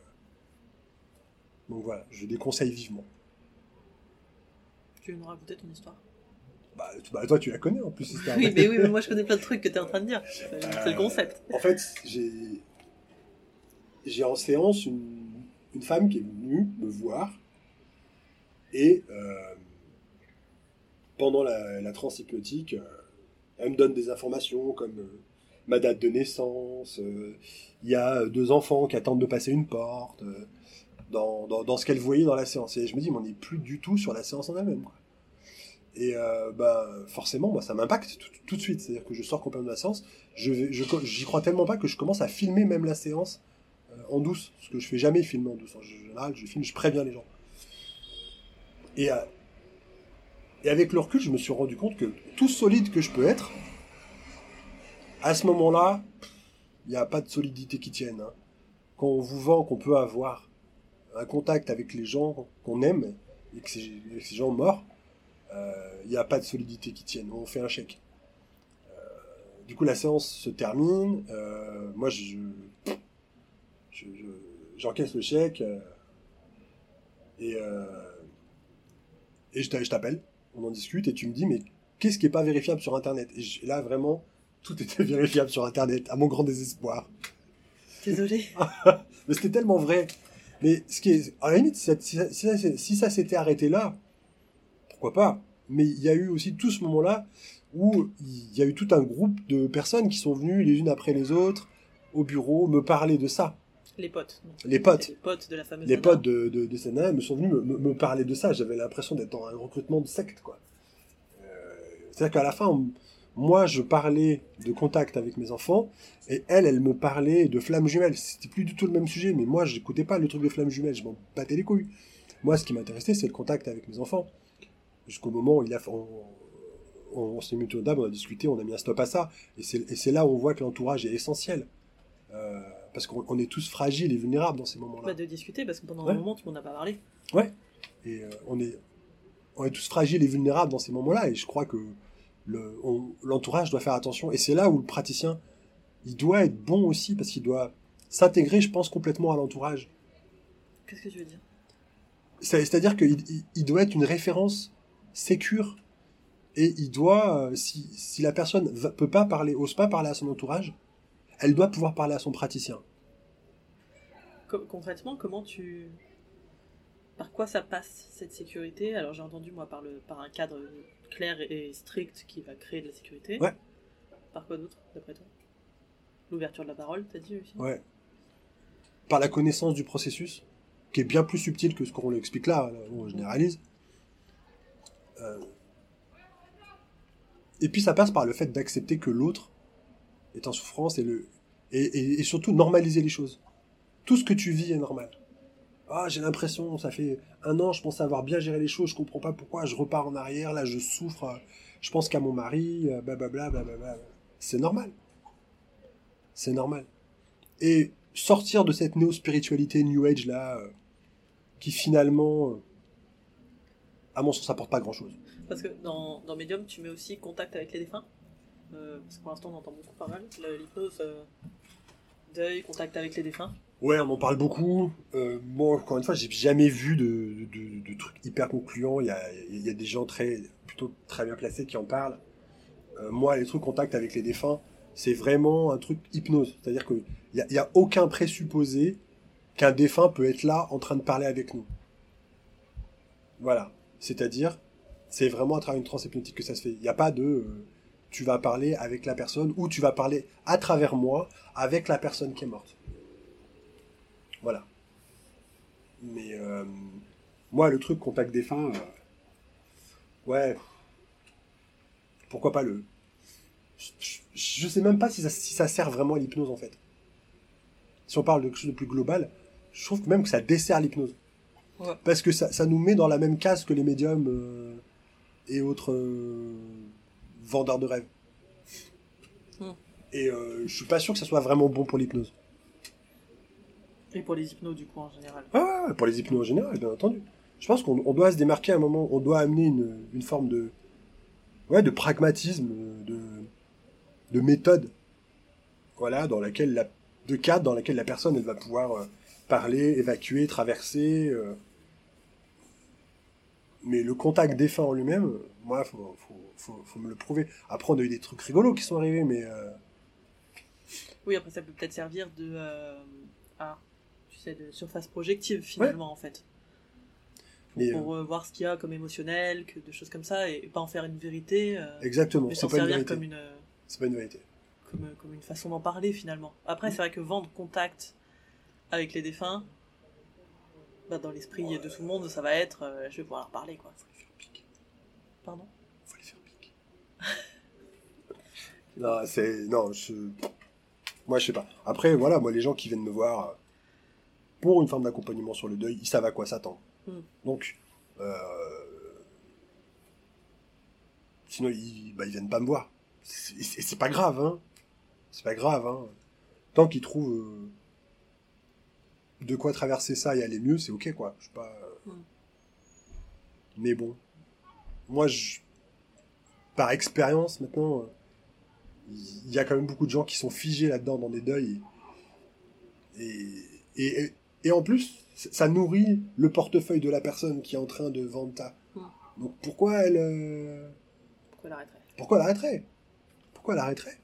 donc voilà, je déconseille vivement. Tu veux nous raconter ton histoire Bah, tu- bah, toi, tu la connais en plus. *laughs* Oui, mais oui, mais moi je connais plein de trucs que tu es en train de dire. C'est le concept. En fait, j'ai j'ai en séance une, une femme qui est venue me voir et euh, pendant la, la euh, elle me donne des informations comme euh, ma date de naissance, euh, il y a deux enfants qui attendent de passer une porte, dans, dans, ce qu'elle voyait dans la séance. Et je me dis, mais on n'est plus du tout sur la séance en elle-même. Et bah, forcément, moi, ça m'impacte tout, de suite. C'est-à-dire que je sors complètement de la séance, je j'y crois tellement pas que je commence à filmer même la séance en douce. Ce que je fais jamais filmer en douce. En général, je filme, je préviens les gens. Et, euh, et avec le recul, je me suis rendu compte que tout solide que je peux être, à ce moment-là, il n'y a pas de solidité qui tienne. hein. Quand on vous vend qu'on peut avoir un contact avec les gens qu'on aime et que ces, ces gens morts, il n'y a pas de solidité qui tienne. On fait un chèque. Euh, du coup, la séance se termine. euh, moi, je, je- je- j'encaisse le chèque euh, et, et je t'appelle. On en discute et tu me dis, mais qu'est-ce qui n'est pas vérifiable sur Internet? Et je- là, vraiment, tout était *laughs* vérifiable sur Internet, à mon grand désespoir. Désolée. *laughs* Mais c'était tellement vrai. Mais ce qui est, à la limite, ça- si ça s'était arrêté là, pourquoi pas? Mais il y a eu aussi tout ce moment-là où il y a eu tout un groupe de personnes qui sont venues les unes après les autres au bureau me parler de ça. Les potes. Les potes. Les potes de la fameuse. Les potes de, de, me sont venus me, me- me parler de ça. J'avais l'impression d'être dans un recrutement de secte, quoi. Euh, C'est-à-dire qu'à la fin, on, moi, je parlais de contact avec mes enfants, et elle, elle me parlait de flammes jumelles. C'était plus du tout le même sujet, mais moi, je n'écoutais pas le truc de flammes jumelles, je m'en battais les couilles. Moi, ce qui m'intéressait, c'est le contact avec mes enfants. Jusqu'au moment où il a, on, on, s'est mis autour on a discuté, on a mis un stop à ça. Et c'est là où on voit que l'entourage est essentiel. Euh, parce qu'on est tous fragiles et vulnérables dans ces moments-là. Bah de discuter, parce que pendant un moment, tout le monde n'a pas parlé. Ouais. Et euh, on, est, on est tous fragiles et vulnérables dans ces moments-là. Et je crois que l'entourage doit faire attention. Et c'est là où le praticien, il doit être bon aussi, parce qu'il doit s'intégrer, je pense, complètement à l'entourage. Qu'est-ce que tu veux dire? C'est-à-dire qu'il il doit être une référence sécure et il doit, euh, si, si la personne ne peut pas parler, ose pas parler à son entourage, elle doit pouvoir parler à son praticien. concrètement, comment tu, par quoi ça passe cette sécurité? Alors j'ai entendu moi par le, par un cadre clair et strict qui va créer de la sécurité. Ouais. Par quoi d'autre, d'après toi? L'ouverture de la parole, t'as dit aussi? Ouais. Par la connaissance du processus, qui est bien plus subtil que ce qu'on l'explique là, on généralise. Euh, et puis ça passe par le fait d'accepter que l'autre est en souffrance et, le, et, surtout normaliser les choses. Tout ce que tu vis est normal. Ah, j'ai l'impression, ça fait un an, je pense avoir bien géré les choses, je comprends pas pourquoi, je repars en arrière, là je souffre, je pense qu'à mon mari, blablabla, blablabla. C'est normal. C'est normal. Et sortir de cette néo-spiritualité New Age là, euh, qui finalement, euh, à mon sens, apporte pas grand chose. Parce que dans, dans Medium, tu mets aussi contact avec les défunts? Euh, parce que pour l'instant, on entend beaucoup mal. L'hypnose, deuil, contact avec les défunts. Ouais, on en parle beaucoup. Euh, moi, encore une fois, j'ai jamais vu de, de, trucs hyper concluants. Il y a, des gens très, plutôt très bien placés qui en parlent. Euh, moi, les trucs contact avec les défunts, c'est vraiment un truc hypnose. C'est-à-dire qu'il n'y a, a aucun présupposé qu'un défunt peut être là en train de parler avec nous. Voilà. C'est-à-dire, c'est vraiment à travers une transe hypnotique que ça se fait. Il n'y a pas de tu vas parler avec la personne ou tu vas parler à travers moi avec la personne qui est morte. Voilà. Mais euh, moi, le truc contact défunt, euh, ouais, pourquoi pas le. Je, ne sais même pas si ça, sert vraiment à l'hypnose en fait. Si on parle de quelque chose de plus global, je trouve même que ça dessert l'hypnose. Parce que ça, nous met dans la même case que les médiums et autres vendeurs de rêves. Hmm. Et euh, je suis pas sûr que ça soit vraiment bon pour l'hypnose. Et pour les hypnos, du coup, en général. Ah ouais, pour les hypnos en général, bien entendu. Je pense qu'on doit se démarquer à un moment, on doit amener une, une forme de, ouais, de pragmatisme, de, de méthode, voilà, dans laquelle la, de cadre dans laquelle la personne elle va pouvoir euh, parler, évacuer, traverser. Euh, mais le contact défunt en lui-même, moi, faut, faut, faut, me le prouver. Après, on a eu des trucs rigolos qui sont arrivés, mais. Euh, oui, après, ça peut peut-être servir de. Euh, ah, tu sais, de surface projective, finalement, en fait. Pour, euh, voir ce qu'il y a comme émotionnel, que de choses comme ça, et pas en faire une vérité. Exactement, c'est pas une vérité. Comme une, c'est pas une vérité. Comme, comme une façon d'en parler, finalement. Après, c'est vrai que vendre contact avec les défunts, bah, dans l'esprit de tout le monde, ça va être euh, je vais pouvoir leur parler, quoi. Faut les faire pique. Pardon? Faut les faire pique. *laughs* non, c'est. Non, je. Moi, je sais pas. Après, voilà, moi, les gens qui viennent me voir euh, pour une forme d'accompagnement sur le deuil, ils savent à quoi s'attendre. Hmm. Donc, euh... sinon, ils, bah, ils viennent pas me voir. C'est pas grave, hein. C'est pas grave, hein. Tant qu'ils trouvent. De quoi traverser ça et aller mieux, c'est ok quoi. Je sais pas. Euh. Hmm. Mais bon, moi, je... par expérience maintenant, il y a quand même beaucoup de gens qui sont figés là-dedans dans des deuils. Et, et, et, en plus, ça nourrit le portefeuille de la personne qui est en train de vendre ta. Hmm. Donc pourquoi elle. Euh, pourquoi elle arrêterait? Pourquoi elle arrêterait? Pourquoi elle arrêterait?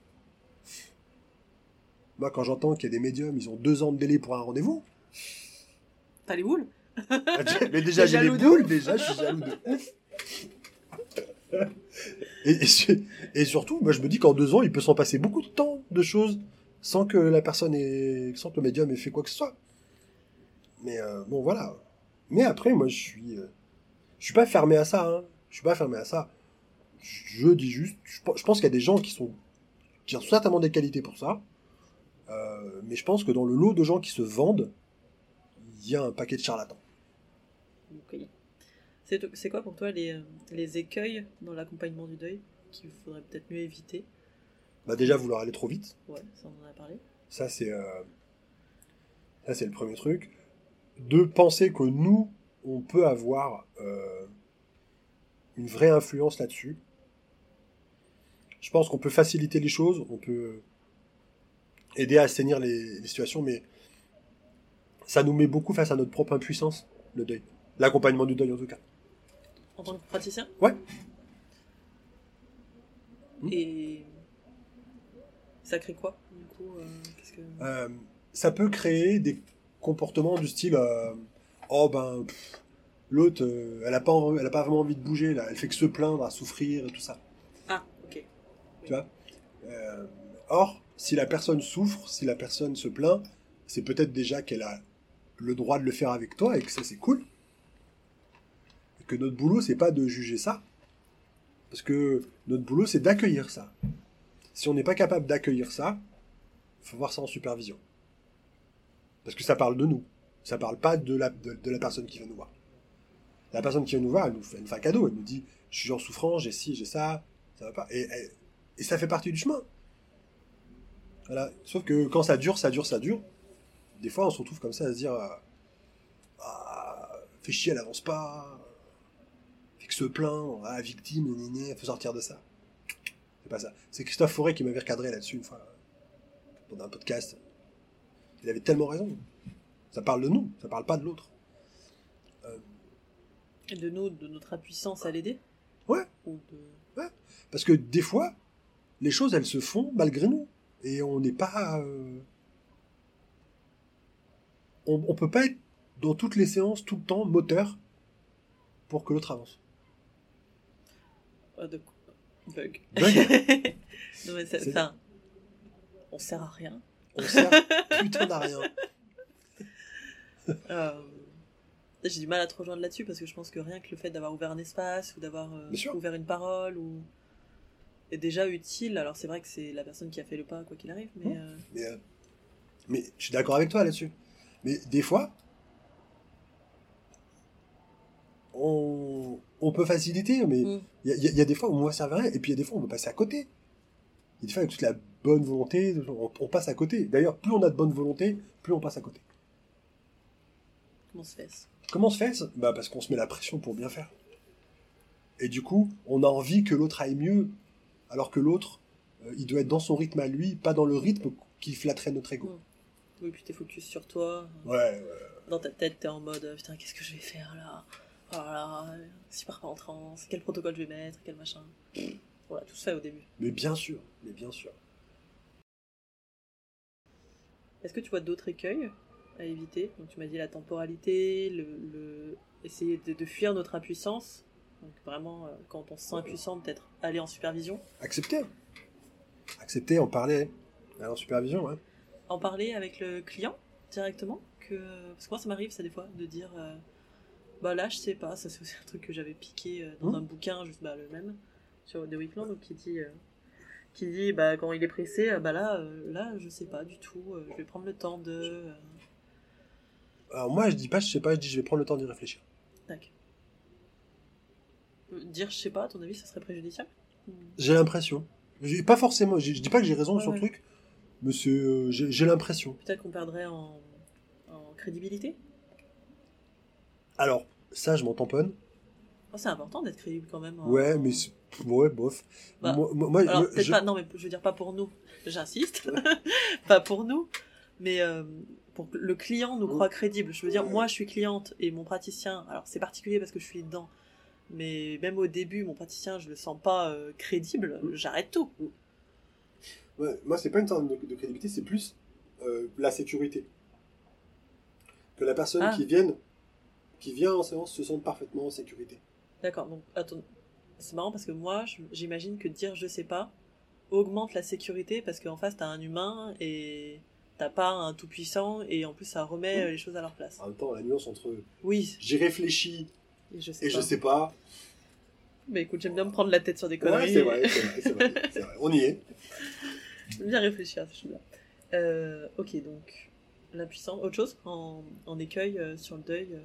Moi, quand j'entends qu'il y a des médiums, ils ont deux ans de délai pour un rendez-vous. T'as les boules Mais déjà, j'ai les boules, déjà, je suis jaloux de ouf. Et, surtout, moi, je me dis qu'en deux ans, il peut s'en passer beaucoup de temps de choses sans que la personne ait, sans que le médium ait fait quoi que ce soit. Mais euh, bon, voilà. Mais après, moi, je suis, euh, je suis pas fermé à ça. Hein. Je suis pas fermé à ça. Je dis juste, je pense qu'il y a des gens qui sont qui ont certainement des qualités pour ça, euh, mais je pense que dans le lot de gens qui se vendent, il y a un paquet de charlatans. C'est quoi pour toi les, euh, les écueils dans l'accompagnement du deuil qu'il faudrait peut-être mieux éviter Bah déjà vouloir aller trop vite, Ouais, ça on en a parlé. ça c'est euh, ça c'est le premier truc. De penser que nous on peut avoir euh, une vraie influence là-dessus. Je pense qu'on peut faciliter les choses, on peut aider à assainir les, les situations, mais ça nous met beaucoup face à notre propre impuissance, le deuil. L'accompagnement du deuil en tout cas. En tant que praticien Ouais. Et ça crée quoi du coup euh, que... Euh, ça peut créer des comportements du style euh, oh ben l'autre elle a pas env- elle a pas vraiment envie de bouger là elle fait que se plaindre à souffrir et tout ça Ah, ok. tu vois? Or si la personne souffre si la personne se plaint c'est peut-être déjà qu'elle a le droit de le faire avec toi et que ça c'est cool et que notre boulot c'est pas de juger ça parce que notre boulot c'est d'accueillir ça si on n'est pas capable d'accueillir ça faut voir ça en supervision parce que ça parle de nous. Ça parle pas de la, de, la personne qui vient nous voir. La personne qui vient nous voir, elle nous fait, elle un cadeau. Elle nous dit Je suis en souffrance, j'ai ci, j'ai ça, ça va pas. Et, et, et ça fait partie du chemin. Voilà. Sauf que quand ça dure, ça dure, ça dure. Des fois, on se retrouve comme ça à se dire euh, Ah, fais chier, elle avance pas. Fait que se plaint, ah, victime, néné, faut sortir de ça. C'est pas ça. C'est Christophe Forêt qui m'avait recadré là-dessus une fois, pendant un podcast. Il avait tellement raison. Ça parle de nous, ça parle pas de l'autre. Et de nous, de notre impuissance à l'aider Ouais. Ou de... Parce que des fois, les choses, elles se font malgré nous. Et on n'est pas... euh, On, on peut pas être dans toutes les séances, tout le temps, moteur pour que l'autre avance. De... Bug. Bug. *laughs* non, mais C'est- enfin, on sert à rien. On sert *laughs* putain à rien. Euh, J'ai du mal à te rejoindre là-dessus parce que je pense que rien que le fait d'avoir ouvert un espace ou d'avoir euh, ouvert une parole ou est déjà utile. Alors c'est vrai que c'est la personne qui a fait le pas quoi qu'il arrive, mais Mmh. euh, Mais, mais je suis d'accord avec toi là-dessus. Mais des fois, on, on peut faciliter, mais Mm. il y, a- y y des fois où on va servir à rien, et puis il y a des fois où on va passer à côté. Il y a des fois avec toute la bonne volonté, on, on passe à côté. D'ailleurs, plus on a de bonne volonté, plus on passe à côté. comment se fait-ce Comment se fait Bah parce qu'on se met la pression pour bien faire. Et du coup, on a envie que l'autre aille mieux, alors que l'autre, euh, il doit être dans son rythme à lui, pas dans le rythme qui flatterait notre ego. Oui, puis t'es focus sur toi. Ouais, ouais. Dans ta tête, t'es en mode euh, putain, qu'est-ce que je vais faire là? Oh là là, euh, si je pars pas en transe, quel protocole je vais mettre, quel machin. Voilà, tout ça au début. mais bien sûr, mais bien sûr. Est-ce que tu vois d'autres écueils à éviter? Donc tu m'as dit la temporalité, le, le- essayer de, de fuir notre impuissance. Donc vraiment, euh, quand on se sent impuissant, peut-être aller en supervision. Accepter. Accepter, en parler. Aller en supervision, ouais. En parler avec le client directement. Que... Parce que moi ça m'arrive ça des fois de dire euh, bah là je sais pas, ça c'est aussi un truc que j'avais piqué euh, dans Mhm. un bouquin, juste bah, le même, sur The Weekland, donc qui dit... euh, qui dit bah quand il est pressé bah là là je sais pas du tout je vais prendre le temps de Alors moi, je dis pas, je sais pas, je dis, je vais prendre le temps d'y réfléchir. Euh, Dire je sais pas, à ton avis, ça serait préjudiciable? J'ai l'impression. Pas forcément, je je dis pas que j'ai raison Ouais, sur le ouais. truc, c'est, euh, j'ai l'impression. Peut-être qu'on perdrait en, en crédibilité? Alors, ça, je m'en tamponne. Oh, C'est important d'être crédible quand même. en- Ouais, mais ouais, bof. Bah, moi, moi- moi, Alors, moi, peut-être je- pas, non, mais je veux dire pas pour nous, j'insiste. *laughs* pas pour nous, mais euh, pour que le client nous croit crédible. Je veux dire, moi je suis cliente et mon praticien, alors c'est particulier parce que je suis dedans, mais même au début, mon praticien, je le sens pas euh, crédible, j'arrête tout. Ouais, moi, c'est pas une sorte de, de crédibilité, c'est plus euh, la sécurité. Que la personne Ah. qui vienne, qui vient en séance se sente parfaitement en sécurité. D'accord, donc attends, c'est marrant parce que moi, j'imagine que dire je sais pas augmente la sécurité parce qu'en face, t'as un humain et t'as pas un tout puissant et en plus, ça remet euh, les choses à leur place. En même temps, la nuance entre Oui, j'y réfléchis et je sais et pas. je sais pas, Mais écoute, j'aime bien me prendre la tête sur des Ouais, conneries. c'est vrai, c'est vrai, c'est vrai, c'est vrai. On y est. *laughs* Bien réfléchir à ce chose-là. Euh, ok, donc l'impuissance. Autre chose en, en écueil euh, sur le deuil. euh.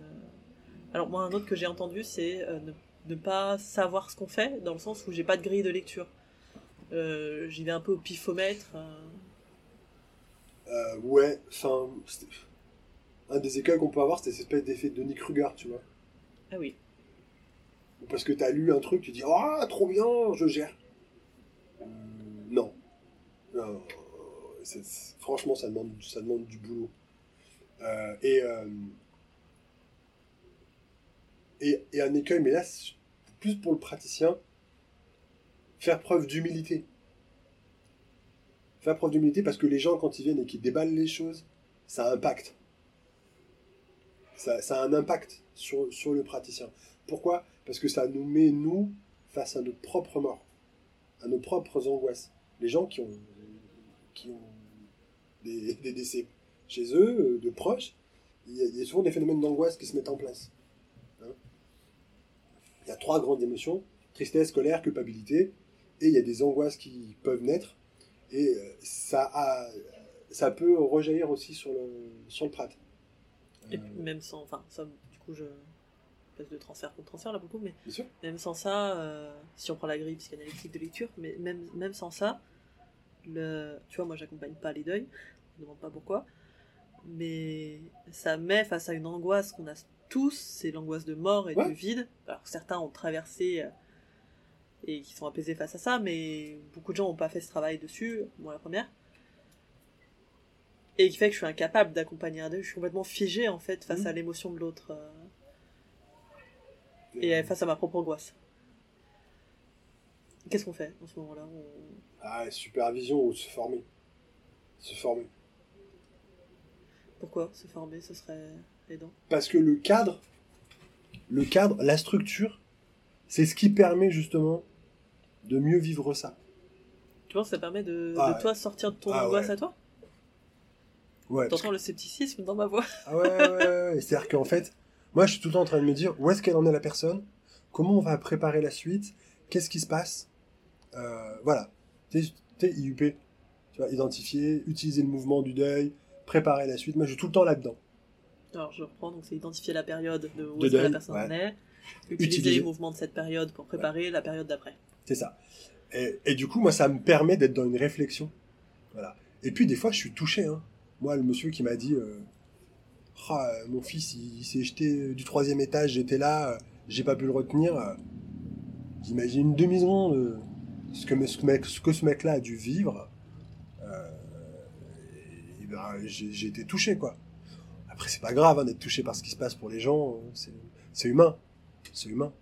Alors moi, un autre que j'ai entendu, c'est euh, ne, ne pas savoir ce qu'on fait, dans le sens où j'ai pas de grille de lecture. Euh, J'y vais un peu au pifomètre. euh. Euh, ouais, enfin, c'était- un des écueils qu'on peut avoir, c'était cette espèce d'effet de Denis Kruger, tu vois. Ah oui. Parce que t'as lu un truc, tu dis Ah, trop bien, je gère. Franchement, ça demande, ça demande du boulot. Euh, et, euh, et, et un écueil, mais là, plus pour le praticien, faire preuve d'humilité. Faire preuve d'humilité parce que les gens, quand ils viennent et qu'ils déballent les choses, ça impacte. Ça, a un impact sur, sur le praticien. Pourquoi? Parce que ça nous met, nous, face à notre propre mort, à nos propres angoisses. Les gens qui ont, qui ont des, des décès chez eux, euh, de proches, il y, a, il y a souvent des phénomènes d'angoisse qui se mettent en place. Hein il y a trois grandes émotions, tristesse, colère, culpabilité, et il y a des angoisses qui peuvent naître, et euh, ça, a, ça peut rejaillir aussi sur le, sur le prat. Et Euh, puis même sans. Enfin, ça, du coup, je passe de transfert contre transfert là beaucoup, mais même sans ça, euh, si on prend la grille psychanalytique de lecture, mais même, même sans ça, le, tu vois, moi j'accompagne pas les deuils, je me demande pas pourquoi, mais ça met face à une angoisse qu'on a tous, c'est l'angoisse de mort et Ouais. du vide. Alors certains ont traversé euh, et qui sont apaisés face à ça, mais beaucoup de gens n'ont pas fait ce travail dessus, moi la première. Et qui fait que je suis incapable d'accompagner un deuil, je suis complètement figée en fait face Mhm. à l'émotion de l'autre euh, et euh, face à ma propre angoisse. Qu'est-ce qu'on fait en ce moment-là? On- Ah, supervision ou se former. Se former. Pourquoi se former, ce serait aidant? Parce que le cadre, le cadre, la structure, c'est ce qui permet justement de mieux vivre ça. Tu penses que ça permet de, Ah de ouais. toi sortir de ton Ah angoisse ouais. à toi? Ouais, T'entends le scepticisme dans ma voix Ah ouais, ouais, ouais, ouais. C'est-à-dire qu'en fait, moi je suis tout le temps en train de me dire où est-ce qu'elle en est la personne, comment on va préparer la suite, qu'est-ce qui se passe? Euh, voilà. Sais, tu sais, IUP, tu vois, identifier, utiliser le mouvement du deuil, préparer la suite. Moi je suis tout le temps là-dedans. Alors je reprends, donc c'est identifier la période de où De la personne ouais. en est, utiliser Utiliser. les mouvements de cette période pour préparer la période d'après. C'est ça. Et, et du coup, moi, ça me permet d'être dans une réflexion. Voilà. Et puis, des fois, je suis touché. Hein. Moi, le monsieur qui m'a dit euh, Ah, Mon fils, il, il s'est jeté du troisième étage, j'étais là, euh, j'ai pas pu le retenir. euh, J'imagine une demi-seconde ce, que, ce, mec- ce que ce mec-là a dû vivre. Euh, et ben, j'ai été touché, quoi. Après, c'est pas grave hein, d'être touché par ce qui se passe pour les gens. hein, c'est- humain. C'est humain.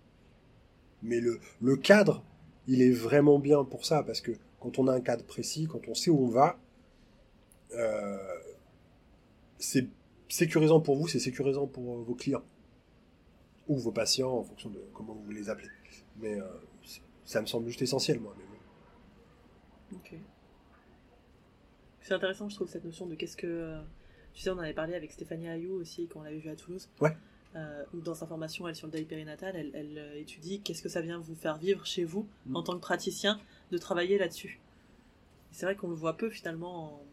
Mais le, le cadre, il est vraiment bien pour ça, parce que quand on a un cadre précis, quand on sait où on va, euh, c'est sécurisant pour vous, c'est sécurisant pour euh, vos clients. Ou vos patients, en fonction de comment vous les appelez. Mais euh, ça me semble juste essentiel, moi. Mais bon. Ok. C'est intéressant, je trouve, cette notion de qu'est-ce que. euh, Tu sais, on en avait parlé avec Stéphanie Ayou aussi quand on l'avait vue à Toulouse. Ouais. Euh, où dans sa formation, elle, sur le deuil périnatal, elle, elle, euh, étudie qu'est-ce que ça vient vous faire vivre chez vous, Mm. en tant que praticien, de travailler là-dessus. C'est vrai qu'on le voit peu finalement en-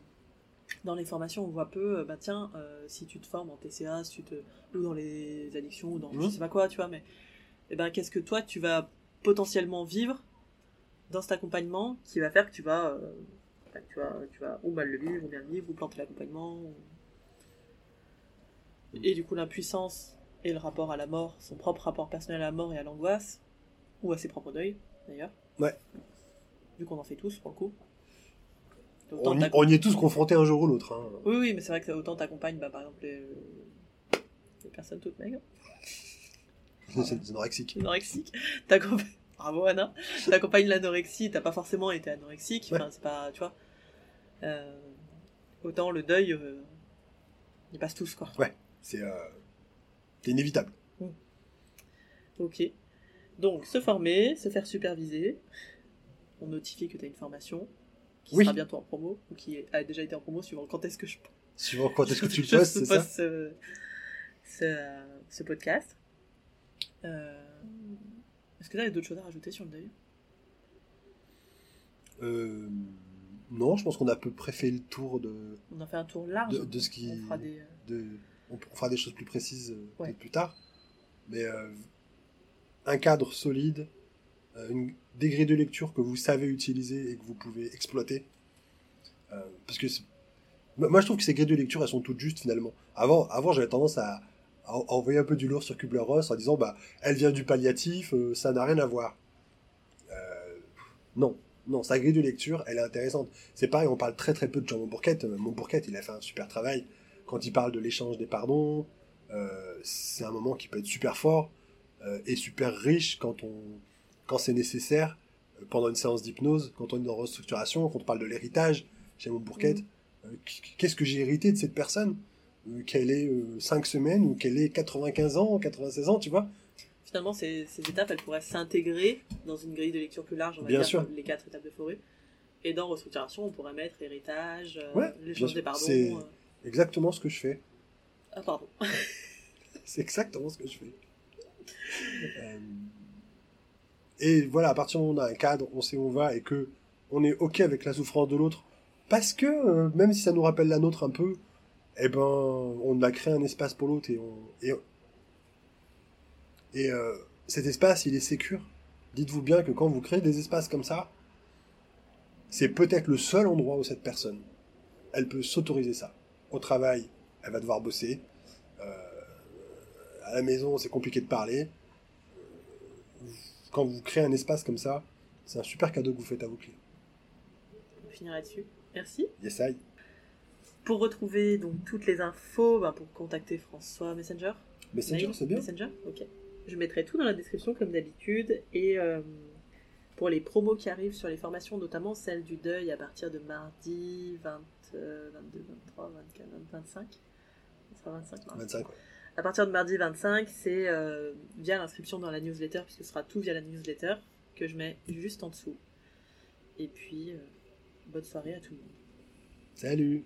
dans les formations, on voit peu, bah tiens, euh, si tu te formes en TCA, si tu te, ou dans les addictions, ou dans je Mhm. sais pas quoi, tu vois, mais eh ben, qu'est-ce que toi tu vas potentiellement vivre dans cet accompagnement qui va faire que tu vas, euh, tu vas, tu vas ou mal le vivre, ou bien le vivre, ou planter l'accompagnement. ou- Et du coup, l'impuissance et le rapport à la mort, son propre rapport personnel à la mort et à l'angoisse, ou à ses propres deuils, d'ailleurs. Ouais. Vu qu'on en fait tous, pour le coup. Y, on y est tous confrontés un jour ou l'autre. hein. Oui, oui, mais c'est vrai que autant t'accompagnes, bah, par exemple, les, les personnes toutes maigres, C'est anorexiques. T'accompagnes... *laughs* Bravo Anna. T'accompagnes l'anorexie, t'as pas forcément été anorexique. Ouais. Enfin, c'est pas, tu vois. Euh, autant le deuil, euh, ils passent tous, quoi. C'est euh, c'est inévitable. Ok. Donc, se former, se faire superviser. On notifie que tu as une formation qui Oui. sera bientôt en promo, ou qui a déjà été en promo, suivant quand est-ce que je, Suivant quand est-ce que tu le *laughs* postes, c'est ça ce, ce, ce podcast. Euh, Est-ce que tu as d'autres choses à rajouter sur le deuil? Euh, non, je pense qu'on a à peu près fait le tour de, On a fait un tour large. de, de ce qui. On fera des... euh, de- on, fera des choses plus précises Ouais. peut-être plus tard. Mais euh, un cadre solide, une, des grilles de lecture que vous savez utiliser et que vous pouvez exploiter. Euh, parce que moi je trouve que ces grilles de lecture elles sont toutes justes finalement. Avant, avant j'avais tendance à envoyer un peu du lourd sur Kubler-Ross en disant bah elle vient du palliatif, euh, ça n'a rien à voir. Euh, non, non, sa grille de lecture elle est intéressante. C'est pareil, on parle très très peu de Jean Montbourquette. Euh, Montbourquette il a fait un super travail quand il parle de l'échange des pardons. euh, c'est un moment qui peut être super fort et super riche quand on quand c'est nécessaire pendant une séance d'hypnose, quand on est en restructuration, quand on parle de l'héritage chez Montbourquette. Euh, Qu'est-ce que j'ai hérité de cette personne? Qu'elle ait 5 semaines ou qu'elle ait 95 ans, 96 ans, tu vois Finalement, ces, ces étapes, elles pourraient s'intégrer dans une grille de lecture plus large, on va Bien dire, sûr. les quatre étapes de forêt. Et dans restructuration, on pourrait mettre héritage, euh, Ouais, l'échange des pardons. C'est- euh, Exactement ce que je fais. Ah, pardon. *laughs* C'est exactement ce que je fais. Euh, Et voilà, à partir du moment où on a un cadre, on sait où on va et que on est ok avec la souffrance de l'autre, parce que euh, même si ça nous rappelle la nôtre un peu, eh ben, on a créé un espace pour l'autre et on et, et euh, cet espace, il est sécure. Dites-vous bien que quand vous créez des espaces comme ça, c'est peut-être le seul endroit où cette personne, elle peut s'autoriser ça. Au travail, elle va devoir bosser. Euh, à la maison, c'est compliqué de parler. Quand vous créez un espace comme ça, c'est un super cadeau que vous faites à vos clients. On finira là-dessus. Merci. Yes, I. Pour retrouver donc toutes les infos, ben, pour contacter François Messenger. Messenger, c'est bien. Messenger, ok. Je mettrai tout dans la description comme d'habitude. Et euh, pour les promos qui arrivent sur les formations, notamment celle du deuil à partir de mardi 20, euh, 22, 23, 24, 25. Ce sera 25 mardi. 25, ouais. À partir de mardi 25, c'est euh, via l'inscription dans la newsletter, puisque ce sera tout via la newsletter, que je mets juste en dessous. Et puis, euh, bonne soirée à tout le monde. Salut